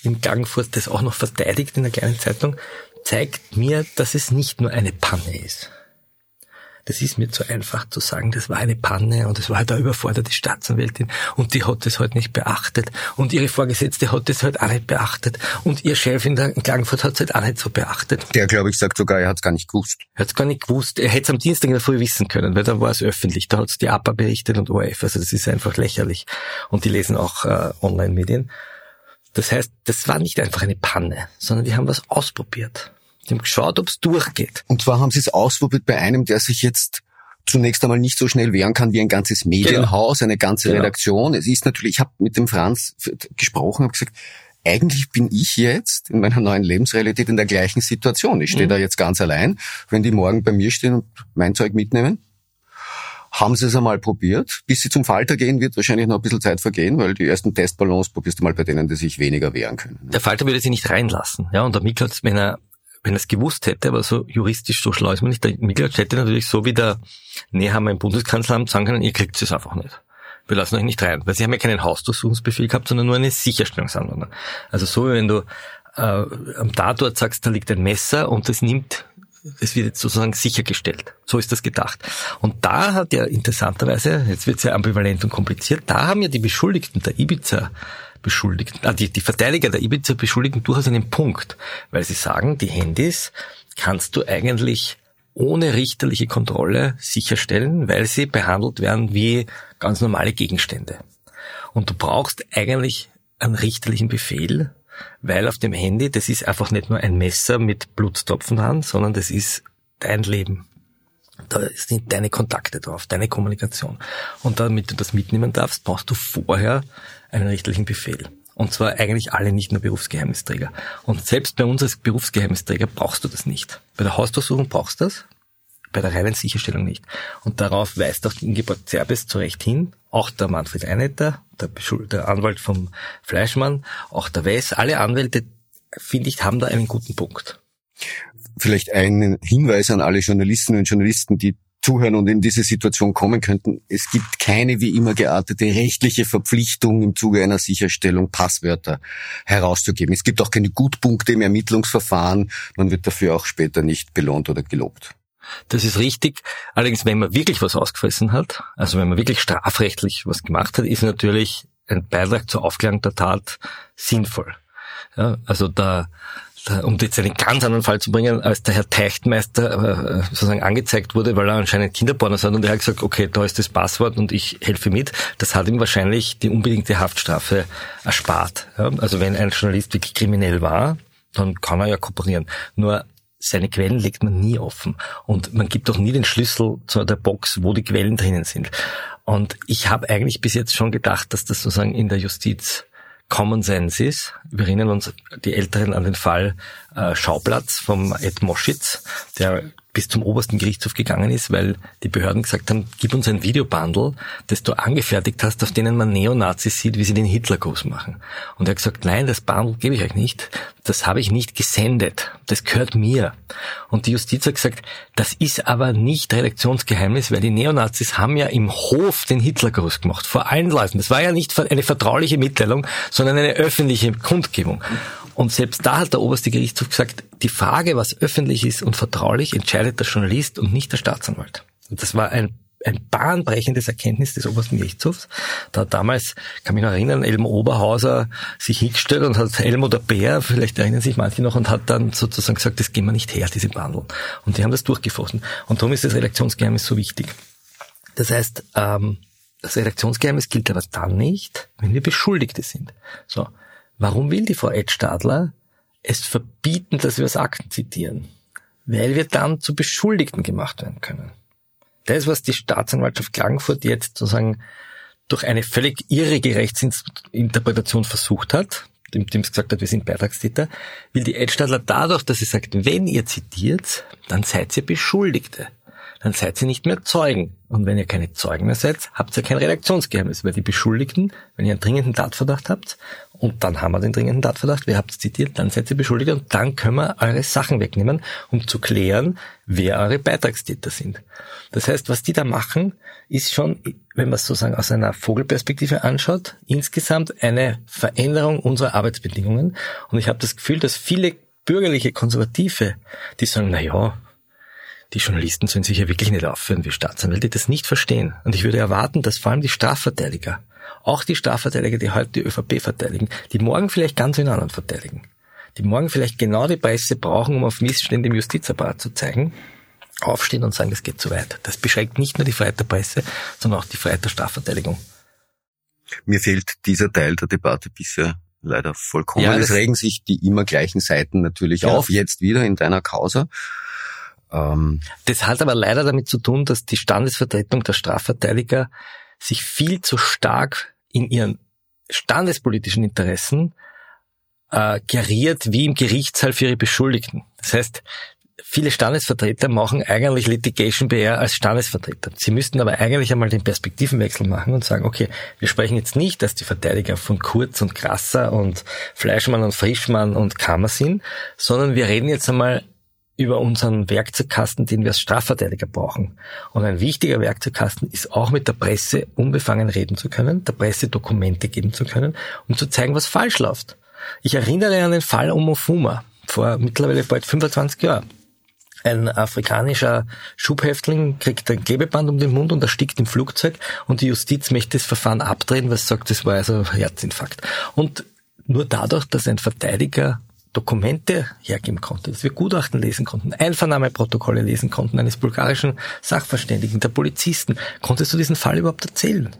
in Klagenfurt das auch noch verteidigt in der kleinen Zeitung, zeigt mir, dass es nicht nur eine Panne ist. Das ist mir zu einfach zu sagen, das war eine Panne und es war halt eine überforderte Staatsanwältin und die hat das halt nicht beachtet und ihre Vorgesetzte hat das halt auch nicht beachtet und ihr Chef in, der, in Klagenfurt hat es halt auch nicht so beachtet. Der, glaube ich, sagt sogar, er hat es gar nicht gewusst. Er hat es gar nicht gewusst. Er hätte es am Dienstag in der Früh wissen können, weil da war es öffentlich. Da hat es die APA berichtet und ORF. Also das ist einfach lächerlich. Und die lesen auch äh, Online-Medien. Das heißt, das war nicht einfach eine Panne, sondern die haben was ausprobiert. Die haben geschaut, ob es durchgeht. Und zwar haben sie es ausprobiert bei einem, der sich jetzt zunächst einmal nicht so schnell wehren kann wie ein ganzes Medienhaus, eine ganze Genau. Redaktion. Es ist natürlich, ich habe mit dem Franz gesprochen, habe gesagt, eigentlich bin ich jetzt in meiner neuen Lebensrealität in der gleichen Situation. Ich stehe Mhm. da jetzt ganz allein. Wenn die morgen bei mir stehen und mein Zeug mitnehmen, haben sie es einmal probiert. Bis sie zum Falter gehen, wird wahrscheinlich noch ein bisschen Zeit vergehen, weil die ersten Testballons probierst du mal bei denen, die sich weniger wehren können. Der Falter würde sie nicht reinlassen. Ja, und der Miklatz, wenn er wenn er es gewusst hätte, aber so juristisch so schlau ist man nicht, der Miklatz hätte natürlich so wie der Nehammer im Bundeskanzleramt sagen können, ihr kriegt es einfach nicht. Wir lassen euch nicht rein. Weil sie haben ja keinen Hausdurchsuchungsbefehl gehabt, sondern nur eine Sicherstellungsanordnung. Also so, wie wenn du äh, am Tatort sagst, da liegt ein Messer und das nimmt, das wird jetzt sozusagen sichergestellt. So ist das gedacht. Und da hat ja interessanterweise, jetzt wird es ja ambivalent und kompliziert, da haben ja die Beschuldigten der Ibiza Beschuldigten, ah, die, die Verteidiger der Ibiza-Beschuldigten durchaus einen Punkt, weil sie sagen, die Handys kannst du eigentlich ohne richterliche Kontrolle sicherstellen, weil sie behandelt werden wie ganz normale Gegenstände. Und du brauchst eigentlich einen richterlichen Befehl, weil auf dem Handy, das ist einfach nicht nur ein Messer mit Blutstropfen dran, sondern das ist dein Leben. Da sind deine Kontakte drauf, deine Kommunikation. Und damit du das mitnehmen darfst, brauchst du vorher einen richtlichen Befehl. Und zwar eigentlich alle nicht nur Berufsgeheimnisträger. Und selbst bei uns als Berufsgeheimnisträger brauchst du das nicht. Bei der Hausdurchsuchung brauchst du das, bei der reinen Sicherstellung nicht. Und darauf weist auch Ingeborg Zerbes zu Recht hin, auch der Manfred Einetter, der, der Anwalt vom Fleischmann, auch der Wess, alle Anwälte, finde ich, haben da einen guten Punkt. Vielleicht einen Hinweis an alle Journalistinnen und Journalisten, die zuhören und in diese Situation kommen könnten. Es gibt keine wie immer geartete rechtliche Verpflichtung im Zuge einer Sicherstellung Passwörter herauszugeben. Es gibt auch keine Gutpunkte im Ermittlungsverfahren. Man wird dafür auch später nicht belohnt oder gelobt. Das ist richtig. Allerdings, wenn man wirklich was ausgefressen hat, also wenn man wirklich strafrechtlich was gemacht hat, ist natürlich ein Beitrag zur Aufklärung der Tat sinnvoll. Ja, also da um jetzt einen ganz anderen Fall zu bringen, als der Herr Teichtmeister äh, sozusagen angezeigt wurde, weil er anscheinend Kinderpornos hat und er hat gesagt, okay, da ist das Passwort und ich helfe mit, das hat ihm wahrscheinlich die unbedingte Haftstrafe erspart. Also wenn ein Journalist wirklich kriminell war, dann kann er ja kooperieren. Nur seine Quellen legt man nie offen und man gibt auch nie den Schlüssel zu der Box, wo die Quellen drinnen sind. Und ich habe eigentlich bis jetzt schon gedacht, dass das sozusagen in der Justiz Common Sense ist. Wir erinnern uns die Älteren an den Fall äh, Schauplatz vom Ed Moschitz, der bis zum obersten Gerichtshof gegangen ist, weil die Behörden gesagt haben, gib uns ein Videobundle, das du angefertigt hast, auf denen man Neonazis sieht, wie sie den Hitlergruß machen. Und er hat gesagt, nein, das Bundle gebe ich euch nicht. Das habe ich nicht gesendet. Das gehört mir. Und die Justiz hat gesagt, das ist aber nicht Redaktionsgeheimnis, weil die Neonazis haben ja im Hof den Hitlergruß gemacht, vor allen Leuten. Das war ja nicht eine vertrauliche Mitteilung, sondern eine öffentliche Kundgebung. Und selbst da hat der oberste Gerichtshof gesagt, die Frage, was öffentlich ist und vertraulich, entscheidet der Journalist und nicht der Staatsanwalt. Und das war ein ein bahnbrechendes Erkenntnis des obersten Gerichtshofs. Da hat damals, kann mich noch erinnern, Elmo Oberhauser sich hingestellt und hat Elmo der Bär, vielleicht erinnern sich manche noch, und hat dann sozusagen gesagt, das gehen wir nicht her, diese Bandeln. Und die haben das durchgefochten. Und darum ist das Redaktionsgeheimnis so wichtig. Das heißt, ähm, das Redaktionsgeheimnis gilt aber dann nicht, wenn wir Beschuldigte sind. So. Warum will die Frau Ed Stadler es verbieten, dass wir aus Akten zitieren? Weil wir dann zu Beschuldigten gemacht werden können. Das, was die Staatsanwaltschaft Klagenfurt jetzt sozusagen durch eine völlig irrige Rechtsinterpretation versucht hat, dem, es gesagt hat, wir sind Beitragstäter, will die Ed Stadler dadurch, dass sie sagt, wenn ihr zitiert, dann seid ihr Beschuldigte dann seid ihr nicht mehr Zeugen. Und wenn ihr keine Zeugen mehr seid, habt ihr kein Redaktionsgeheimnis, weil die Beschuldigten, wenn ihr einen dringenden Tatverdacht habt, und dann haben wir den dringenden Tatverdacht, wir habt es zitiert, dann seid ihr Beschuldigte und dann können wir eure Sachen wegnehmen, um zu klären, wer eure Beitragstäter sind. Das heißt, was die da machen, ist schon, wenn man es sozusagen aus einer Vogelperspektive anschaut, insgesamt eine Veränderung unserer Arbeitsbedingungen. Und ich habe das Gefühl, dass viele bürgerliche Konservative, die sagen, na ja, die Journalisten sollen sich ja wirklich nicht aufführen wie Staatsanwälte, das nicht verstehen. Und ich würde erwarten, dass vor allem die Strafverteidiger, auch die Strafverteidiger, die heute die ÖVP verteidigen, die morgen vielleicht ganz in anderen verteidigen, die morgen vielleicht genau die Presse brauchen, um auf Missstände im Justizapparat zu zeigen, aufstehen und sagen, das geht zu weit. Das beschränkt nicht nur die Freiheit der Presse, sondern auch die Freiheit der Strafverteidigung. Mir fehlt dieser Teil der Debatte bisher leider vollkommen. Ja, es regen sich die immer gleichen Seiten natürlich ja. auf, jetzt wieder in deiner Causa. Ähm, das hat aber leider damit zu tun, dass die Standesvertretung der Strafverteidiger sich viel zu stark in ihren standespolitischen Interessen äh, geriert wie im Gerichtssaal für ihre Beschuldigten. Das heißt, viele Standesvertreter machen eigentlich Litigation BR als Standesvertreter. Sie müssten aber eigentlich einmal den Perspektivenwechsel machen und sagen, okay, wir sprechen jetzt nicht, dass die Verteidiger von Kurz und Krasser und Fleischmann und Frischmann und Kammer sind, sondern wir reden jetzt einmal über unseren Werkzeugkasten, den wir als Strafverteidiger brauchen. Und ein wichtiger Werkzeugkasten ist auch mit der Presse unbefangen reden zu können, der Presse Dokumente geben zu können, um zu zeigen, was falsch läuft. Ich erinnere an den Fall Omofuma vor mittlerweile bald 25 Jahren. Ein afrikanischer Schubhäftling kriegt ein Klebeband um den Mund und erstickt im Flugzeug und die Justiz möchte das Verfahren abdrehen, was sagt, das war also Herzinfarkt. Und nur dadurch, dass ein Verteidiger Dokumente hergeben konnte, dass wir Gutachten lesen konnten, Einvernahmeprotokolle lesen konnten eines bulgarischen Sachverständigen, der Polizisten, konntest du diesen Fall überhaupt erzählen?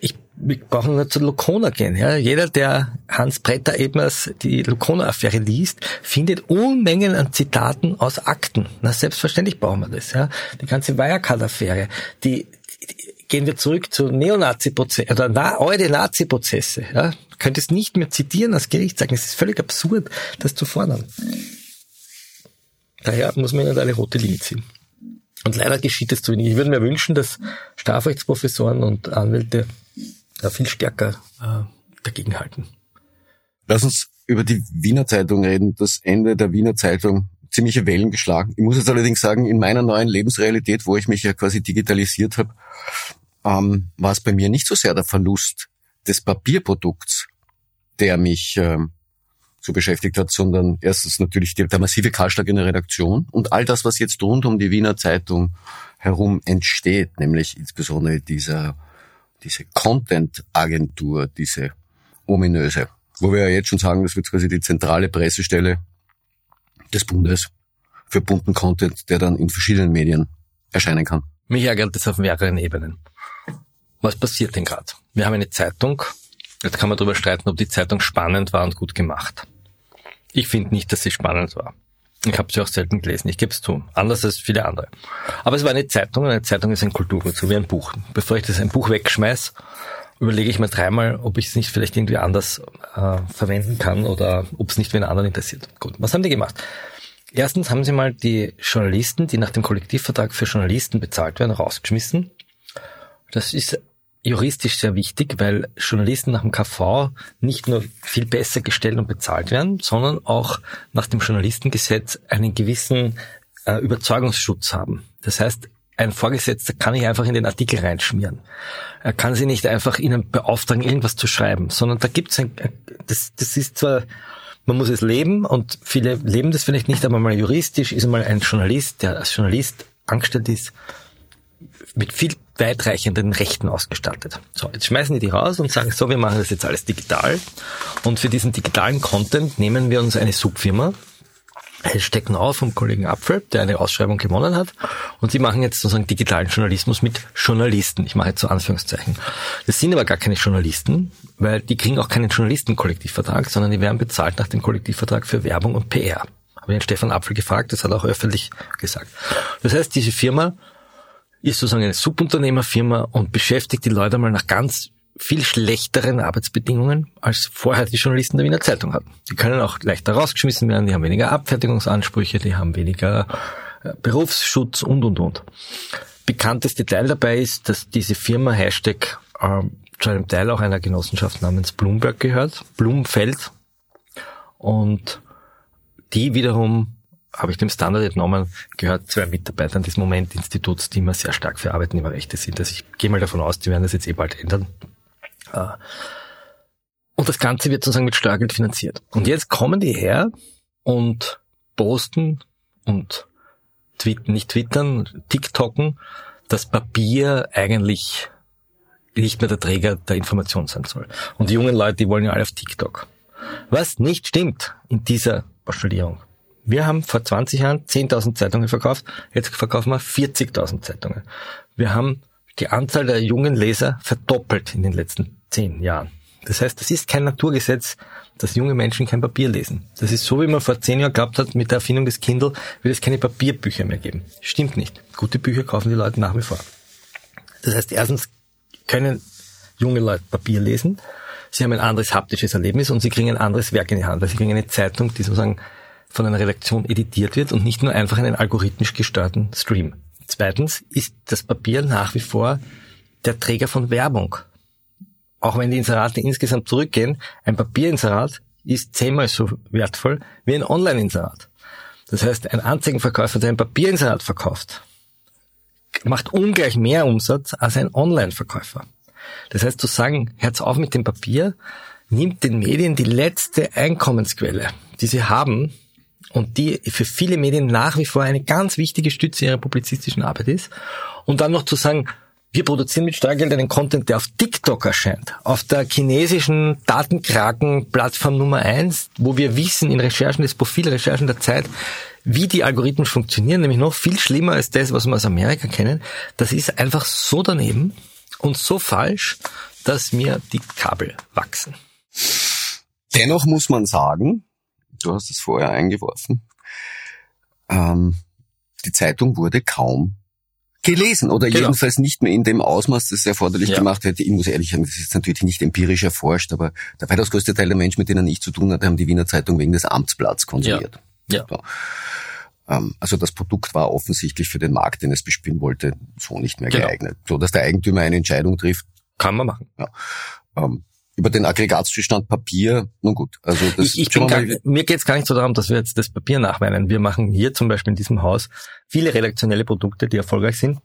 Ich wir brauchen nur zu Locona gehen. Ja. Jeder, der Hans Bretter Ebners die Locona-Affäre liest, findet Unmengen an Zitaten aus Akten. Na, selbstverständlich brauchen wir das. Ja. Die ganze Wirecard-Affäre, die, die, gehen wir zurück zu Neonazi-Prozesse oder na, eure Nazi-Prozesse. Ja. Du könntest nicht mehr zitieren als Gericht sagen. Es ist völlig absurd, das zu fordern. Daher muss man nicht eine rote Linie ziehen. Und leider geschieht es zu wenig. Ich würde mir wünschen, dass Strafrechtsprofessoren und Anwälte da viel stärker äh, dagegen halten. Lass uns über die Wiener Zeitung reden. Das Ende der Wiener Zeitung ziemliche Wellen geschlagen. Ich muss jetzt allerdings sagen, in meiner neuen Lebensrealität, wo ich mich ja quasi digitalisiert habe, ähm, war es bei mir nicht so sehr der Verlust des Papierprodukts, der mich ähm, so beschäftigt hat, sondern erstens natürlich der, der massive Kahlschlag in der Redaktion und all das, was jetzt rund um die Wiener Zeitung herum entsteht, nämlich insbesondere dieser diese Content-Agentur, diese ominöse, wo wir ja jetzt schon sagen, das wird quasi die zentrale Pressestelle des Bundes für bunten Content, der dann in verschiedenen Medien erscheinen kann. Mich ärgert das auf mehreren Ebenen. Was passiert denn gerade? Wir haben eine Zeitung, jetzt kann man darüber streiten, ob die Zeitung spannend war und gut gemacht. Ich finde nicht, dass sie spannend war. Ich habe sie auch selten gelesen, ich gebe es zu. Anders als viele andere. Aber es war eine Zeitung und eine Zeitung ist ein Kulturgut, so wie ein Buch. Bevor ich das ein Buch wegschmeiß, überlege ich mir dreimal, ob ich es nicht vielleicht irgendwie anders äh, verwenden kann oder ob es nicht wen anderen interessiert. Gut, was haben die gemacht? Erstens haben sie mal die Journalisten, die nach dem Kollektivvertrag für Journalisten bezahlt werden, rausgeschmissen. Das ist juristisch sehr wichtig, weil Journalisten nach dem KV nicht nur viel besser gestellt und bezahlt werden, sondern auch nach dem Journalistengesetz einen gewissen äh, Überzeugungsschutz haben. Das heißt, ein Vorgesetzter kann nicht einfach in den Artikel reinschmieren. Er kann sie nicht einfach ihnen beauftragen, irgendwas zu schreiben, sondern da gibt es ein, das, das ist zwar, man muss es leben und viele leben das vielleicht nicht, aber mal juristisch ist mal ein Journalist, der als Journalist angestellt ist, mit viel weitreichenden Rechten ausgestattet. So, jetzt schmeißen die die raus und sagen, so, wir machen das jetzt alles digital. Und für diesen digitalen Content nehmen wir uns eine Subfirma, Hashtag Now vom Kollegen Apfel, der eine Ausschreibung gewonnen hat. Und die machen jetzt sozusagen digitalen Journalismus mit Journalisten. Ich mache jetzt so Anführungszeichen. Das sind aber gar keine Journalisten, weil die kriegen auch keinen Journalistenkollektivvertrag, sondern die werden bezahlt nach dem Kollektivvertrag für Werbung und PR. Habe ich den Stefan Apfel gefragt, das hat er auch öffentlich gesagt. Das heißt, diese Firma ist sozusagen eine Subunternehmerfirma und beschäftigt die Leute mal nach ganz viel schlechteren Arbeitsbedingungen, als vorher die Journalisten der Wiener Zeitung hatten. Die können auch leichter rausgeschmissen werden, die haben weniger Abfertigungsansprüche, die haben weniger äh, Berufsschutz und, und, und. Bekanntes Detail dabei ist, dass diese Firma Hashtag äh, zu einem Teil auch einer Genossenschaft namens Bloomberg gehört, Blumfeld. Und die wiederum habe ich dem Standard entnommen, gehört zwei Mitarbeitern des Moment-Instituts, die immer sehr stark für Arbeitnehmerrechte sind. Also ich gehe mal davon aus, die werden das jetzt eh bald ändern. Äh, und das Ganze wird sozusagen mit Steuergeld finanziert. Und jetzt kommen die her und posten und tweeten, nicht twittern, TikToken, dass Papier eigentlich nicht mehr der Träger der Information sein soll. Und die jungen Leute, die wollen ja alle auf TikTok. Was nicht stimmt in dieser Postulierung. Wir haben vor 20 Jahren 10.000 Zeitungen verkauft, jetzt verkaufen wir 40.000 Zeitungen. Wir haben die Anzahl der jungen Leser verdoppelt in den letzten zehn Jahren. Das heißt, das ist kein Naturgesetz, dass junge Menschen kein Papier lesen. Das ist so, wie man vor zehn Jahren glaubt hat, mit der Erfindung des Kindle wird es keine Papierbücher mehr geben. Stimmt nicht. Gute Bücher kaufen die Leute nach wie vor. Das heißt, erstens können junge Leute Papier lesen, sie haben ein anderes haptisches Erlebnis und sie kriegen ein anderes Werk in die Hand. Also sie kriegen eine Zeitung, die sozusagen von einer Redaktion editiert wird und nicht nur einfach einen algorithmisch gesteuerten Stream. Zweitens ist das Papier nach wie vor der Träger von Werbung. Auch wenn die Inserate insgesamt zurückgehen, ein Papierinserat ist zehnmal so wertvoll wie ein Online-Inserat. Das heißt, ein Anzeigenverkäufer, der ein Papierinserat verkauft, macht ungleich mehr Umsatz als ein Online-Verkäufer. Das heißt, zu sagen, Herz auf mit dem Papier, nimmt den Medien die letzte Einkommensquelle, die sie haben, und die für viele Medien nach wie vor eine ganz wichtige Stütze ihrer publizistischen Arbeit ist. Und dann noch zu sagen, wir produzieren mit Steuergeld einen Content, der auf TikTok erscheint, auf der chinesischen Datenkraken-Plattform Nummer eins, wo wir wissen in Recherchen des Profilrecherchen der Zeit, wie die Algorithmen funktionieren, nämlich noch viel schlimmer als das, was wir aus Amerika kennen. Das ist einfach so daneben und so falsch, dass mir die Kabel wachsen. Dennoch muss man sagen, du hast es vorher eingeworfen, ähm, die Zeitung wurde kaum gelesen oder genau. jedenfalls nicht mehr in dem Ausmaß, das es erforderlich ja. gemacht hätte. Ich muss ehrlich sagen, das ist natürlich nicht empirisch erforscht, aber der weitaus größte Teil der Menschen, mit denen ich zu tun hatte, haben die Wiener Zeitung wegen des Amtsblatts konsumiert. Ja. ja. So. Ähm, also das Produkt war offensichtlich für den Markt, den es bespielen wollte, so nicht mehr genau. geeignet. So dass der Eigentümer eine Entscheidung trifft. Kann man machen. Ja. Ähm, über den Aggregatzustand Papier, nun gut. Also das ich, ich bin gar, mir geht es gar nicht so darum, dass wir jetzt das Papier nachweinen. Wir machen hier zum Beispiel in diesem Haus viele redaktionelle Produkte, die erfolgreich sind.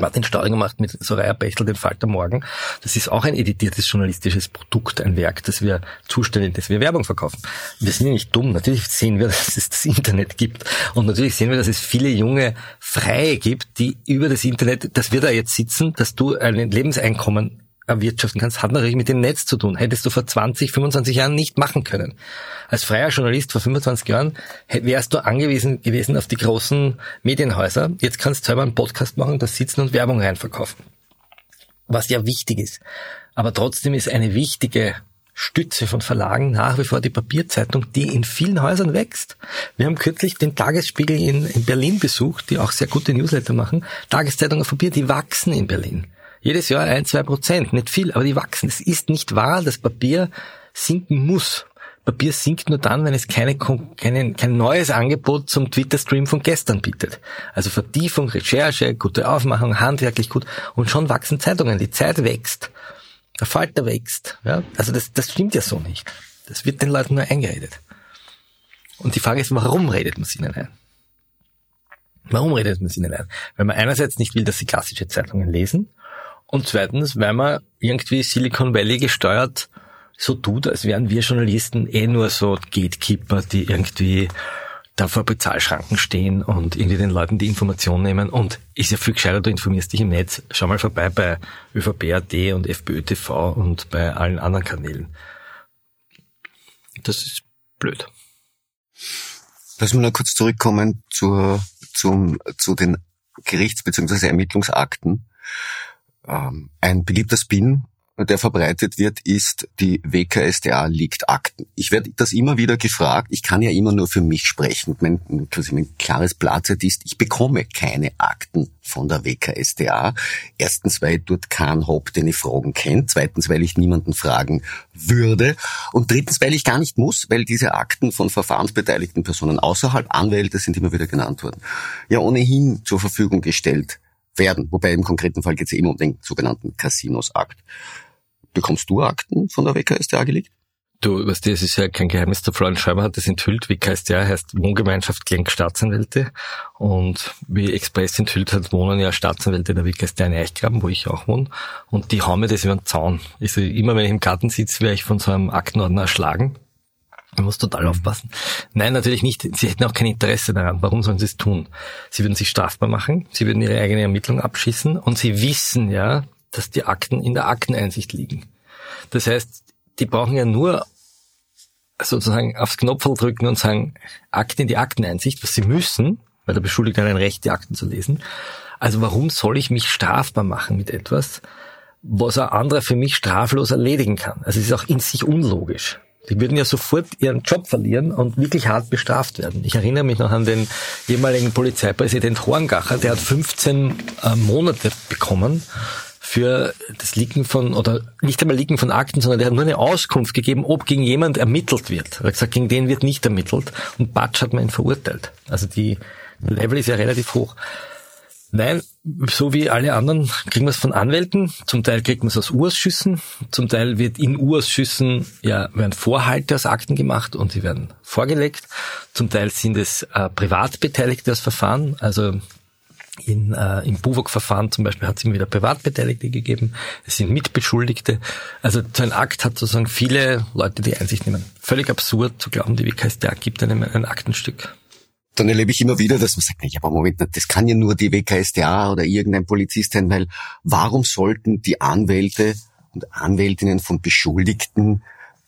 Martin Staudinger macht mit Soraya Bechtel den Falter Morgen. Das ist auch ein editiertes journalistisches Produkt, ein Werk, das wir zustellen, das wir Werbung verkaufen. Wir sind ja nicht dumm. Natürlich sehen wir, dass es das Internet gibt. Und natürlich sehen wir, dass es viele junge Freie gibt, die über das Internet, dass wir da jetzt sitzen, dass du ein Lebenseinkommen erwirtschaften kannst, hat natürlich mit dem Netz zu tun. Hättest du vor 20, 25 Jahren nicht machen können. Als freier Journalist vor 25 Jahren wärst du angewiesen gewesen auf die großen Medienhäuser. Jetzt kannst du selber einen Podcast machen, da sitzen und Werbung reinverkaufen. Was ja wichtig ist. Aber trotzdem ist eine wichtige Stütze von Verlagen nach wie vor die Papierzeitung, die in vielen Häusern wächst. Wir haben kürzlich den Tagesspiegel in, in Berlin besucht, die auch sehr gute Newsletter machen. Tageszeitungen auf Papier, die wachsen in Berlin. Jedes Jahr ein, zwei Prozent, nicht viel, aber die wachsen. Es ist nicht wahr, dass Papier sinken muss. Papier sinkt nur dann, wenn es keine, keine, kein neues Angebot zum Twitter-Stream von gestern bietet. Also Vertiefung, Recherche, gute Aufmachung, handwerklich gut und schon wachsen Zeitungen. Die Zeit wächst. Der Falter wächst. Ja? Also das, das stimmt ja so nicht. Das wird den Leuten nur eingeredet. Und die Frage ist, warum redet man es ihnen ein? Warum redet man es ihnen ein? Weil man einerseits nicht will, dass sie klassische Zeitungen lesen und zweitens, weil man irgendwie Silicon Valley gesteuert so tut, als wären wir Journalisten eh nur so Gatekeeper, die irgendwie da vor Bezahlschranken stehen und irgendwie den Leuten die Information nehmen. Und ist ja viel gescheiter, du informierst dich im Netz. Schau mal vorbei bei ÖVP.at und FPÖ TV und bei allen anderen Kanälen. Das ist blöd. Lass mich noch kurz zurückkommen zur, zum, zu den Gerichts- bzw. Ermittlungsakten. Ähm, ein beliebter Spin, der verbreitet wird, ist, die WKSDA liegt Akten. Ich werde das immer wieder gefragt. Ich kann ja immer nur für mich sprechen. Mein, quasi mein klares Platzet ist, ich bekomme keine Akten von der WKSDA. Erstens, weil dort kein Haupt den ich Fragen kennt. Zweitens, weil ich niemanden fragen würde. Und drittens, weil ich gar nicht muss, weil diese Akten von verfahrensbeteiligten Personen außerhalb Anwälte sind immer wieder genannt worden, ja ohnehin zur Verfügung gestellt werden. Wobei im konkreten Fall geht es eben um den sogenannten Casinos-Akt. Bekommst du Akten von der WKStA gelegt? Du, weißt du, es ist ja kein Geheimnis, der Florian Schreiber hat das enthüllt. WKStA heißt Wohngemeinschaft gegen Staatsanwälte. Und wie Express enthüllt hat, wohnen ja Staatsanwälte der WKStA in Eichgraben, wo ich auch wohne. Und die hauen mir das über den Zaun. Also immer wenn ich im Garten sitze, wäre ich von so einem Aktenordner erschlagen. Man muss total aufpassen. Nein, natürlich nicht. Sie hätten auch kein Interesse daran. Warum sollen sie es tun? Sie würden sich strafbar machen, sie würden ihre eigene Ermittlung abschießen und sie wissen ja, dass die Akten in der Akteneinsicht liegen. Das heißt, die brauchen ja nur sozusagen aufs Knopf drücken und sagen, Akten in die Akteneinsicht, was sie müssen, weil der Beschuldigte hat ein Recht, die Akten zu lesen. Also warum soll ich mich strafbar machen mit etwas, was ein anderer für mich straflos erledigen kann? Also es ist auch in sich unlogisch. Die würden ja sofort ihren Job verlieren und wirklich hart bestraft werden. Ich erinnere mich noch an den ehemaligen Polizeipräsident Horngacher, der hat 15 äh, Monate bekommen für das Liegen von, oder nicht einmal Liegen von Akten, sondern der hat nur eine Auskunft gegeben, ob gegen jemand ermittelt wird. Er hat gesagt, gegen den wird nicht ermittelt. Und Batsch hat man ihn verurteilt. Also die Level ist ja relativ hoch. Nein, so wie alle anderen kriegen wir es von Anwälten. Zum Teil kriegt man es aus Urausschüssen. Zum Teil wird in Urausschüssen ja werden Vorhalte aus Akten gemacht und sie werden vorgelegt. Zum Teil sind es äh, Privatbeteiligte aus Verfahren. Also in, äh, im Buwok-Verfahren zum Beispiel hat es immer wieder Privatbeteiligte gegeben. Es sind Mitbeschuldigte. Also so ein Akt hat sozusagen viele Leute, die Einsicht nehmen. Völlig absurd zu glauben, die WKStA gibt einem ein Aktenstück dann erlebe ich immer wieder, dass man sagt, ja, aber Moment, das kann ja nur die WKSDA oder irgendein Polizist sein, weil warum sollten die Anwälte und Anwältinnen von Beschuldigten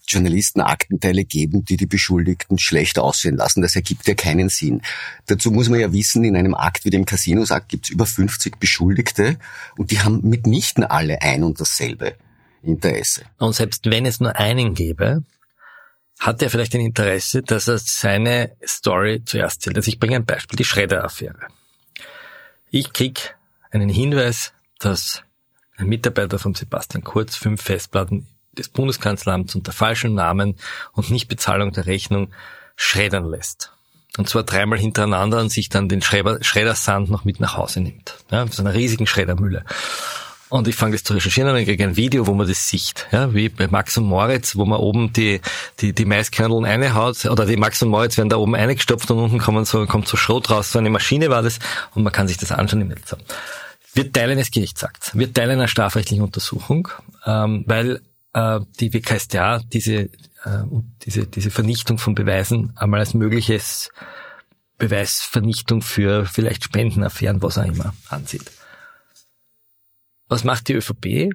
Journalisten Aktenteile geben, die die Beschuldigten schlecht aussehen lassen. Das ergibt ja keinen Sinn. Dazu muss man ja wissen, in einem Akt wie dem Casinos-Akt gibt es über 50 Beschuldigte und die haben mitnichten alle ein und dasselbe. Interesse. Und selbst wenn es nur einen gäbe, hat er vielleicht ein Interesse, dass er seine Story zuerst zählt. Also ich bringe ein Beispiel, die Schredder-Affäre. Ich krieg einen Hinweis, dass ein Mitarbeiter von Sebastian Kurz fünf Festplatten des Bundeskanzleramts unter falschem Namen und Nichtbezahlung der Rechnung schreddern lässt. Und zwar dreimal hintereinander und sich dann den Schreddersand noch mit nach Hause nimmt. Ja, so einer riesigen Schreddermühle. Und ich fange das zu recherchieren und ich kriege ein Video, wo man das sieht. Ja, wie bei Max und Moritz, wo man oben die, die, die Maiskörneln einhaut, oder die Max und Moritz werden da oben eingestopft und unten kommen so, kommt so Schrot raus. So eine Maschine war das und man kann sich das anschauen im Netz. Wir teilen das Gerichtsakt. Wir teilen eine strafrechtliche Untersuchung, ähm, weil äh, die WKStA diese, äh, diese, diese Vernichtung von Beweisen einmal als mögliches Beweisvernichtung für vielleicht Spendenaffären, was auch immer, ansieht. Was macht die ÖVP?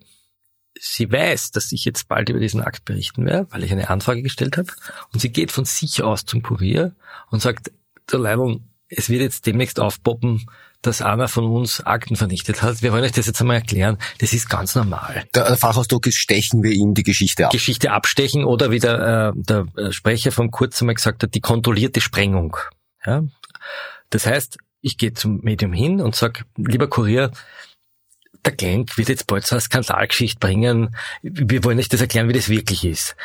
Sie weiß, dass ich jetzt bald über diesen Akt berichten werde, weil ich eine Anfrage gestellt habe. Und sie geht von sich aus zum Kurier und sagt, der Leibung, es wird jetzt demnächst aufpoppen, dass einer von uns Akten vernichtet hat. Wir wollen euch das jetzt einmal erklären. Das ist ganz normal. Der Fachausdruck ist, stechen wir ihm die Geschichte ab. Geschichte abstechen oder wie der, äh, der Sprecher von Kurz einmal gesagt hat, die kontrollierte Sprengung. Ja? Das heißt, ich gehe zum Medium hin und sage, lieber Kurier, der Genk wird jetzt bald so eine Skandalgeschichte bringen. Wir wollen euch das erklären, wie das wirklich ist.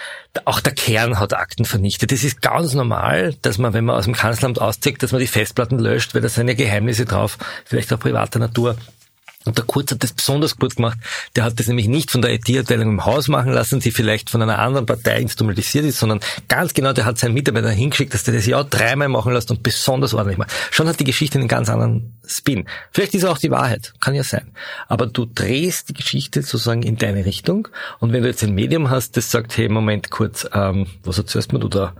Auch der Kern hat Akten vernichtet. Das ist ganz normal, dass man, wenn man aus dem Kanzleramt auszieht, dass man die Festplatten löscht, weil da ja Geheimnisse drauf, vielleicht auch privater Natur. Und der Kurz hat das besonders gut gemacht. Der hat das nämlich nicht von der IT-Abteilung im Haus machen lassen, die vielleicht von einer anderen Partei instrumentalisiert ist, sondern ganz genau, der hat seinen Mitarbeiter hingeschickt, dass der das ja dreimal machen lässt und besonders ordentlich macht. Schon hat die Geschichte einen ganz anderen Spin. Vielleicht ist auch die Wahrheit, kann ja sein. Aber du drehst die Geschichte sozusagen in deine Richtung. Und wenn du jetzt ein Medium hast, das sagt, hey, Moment kurz, ähm, was erzählst du da?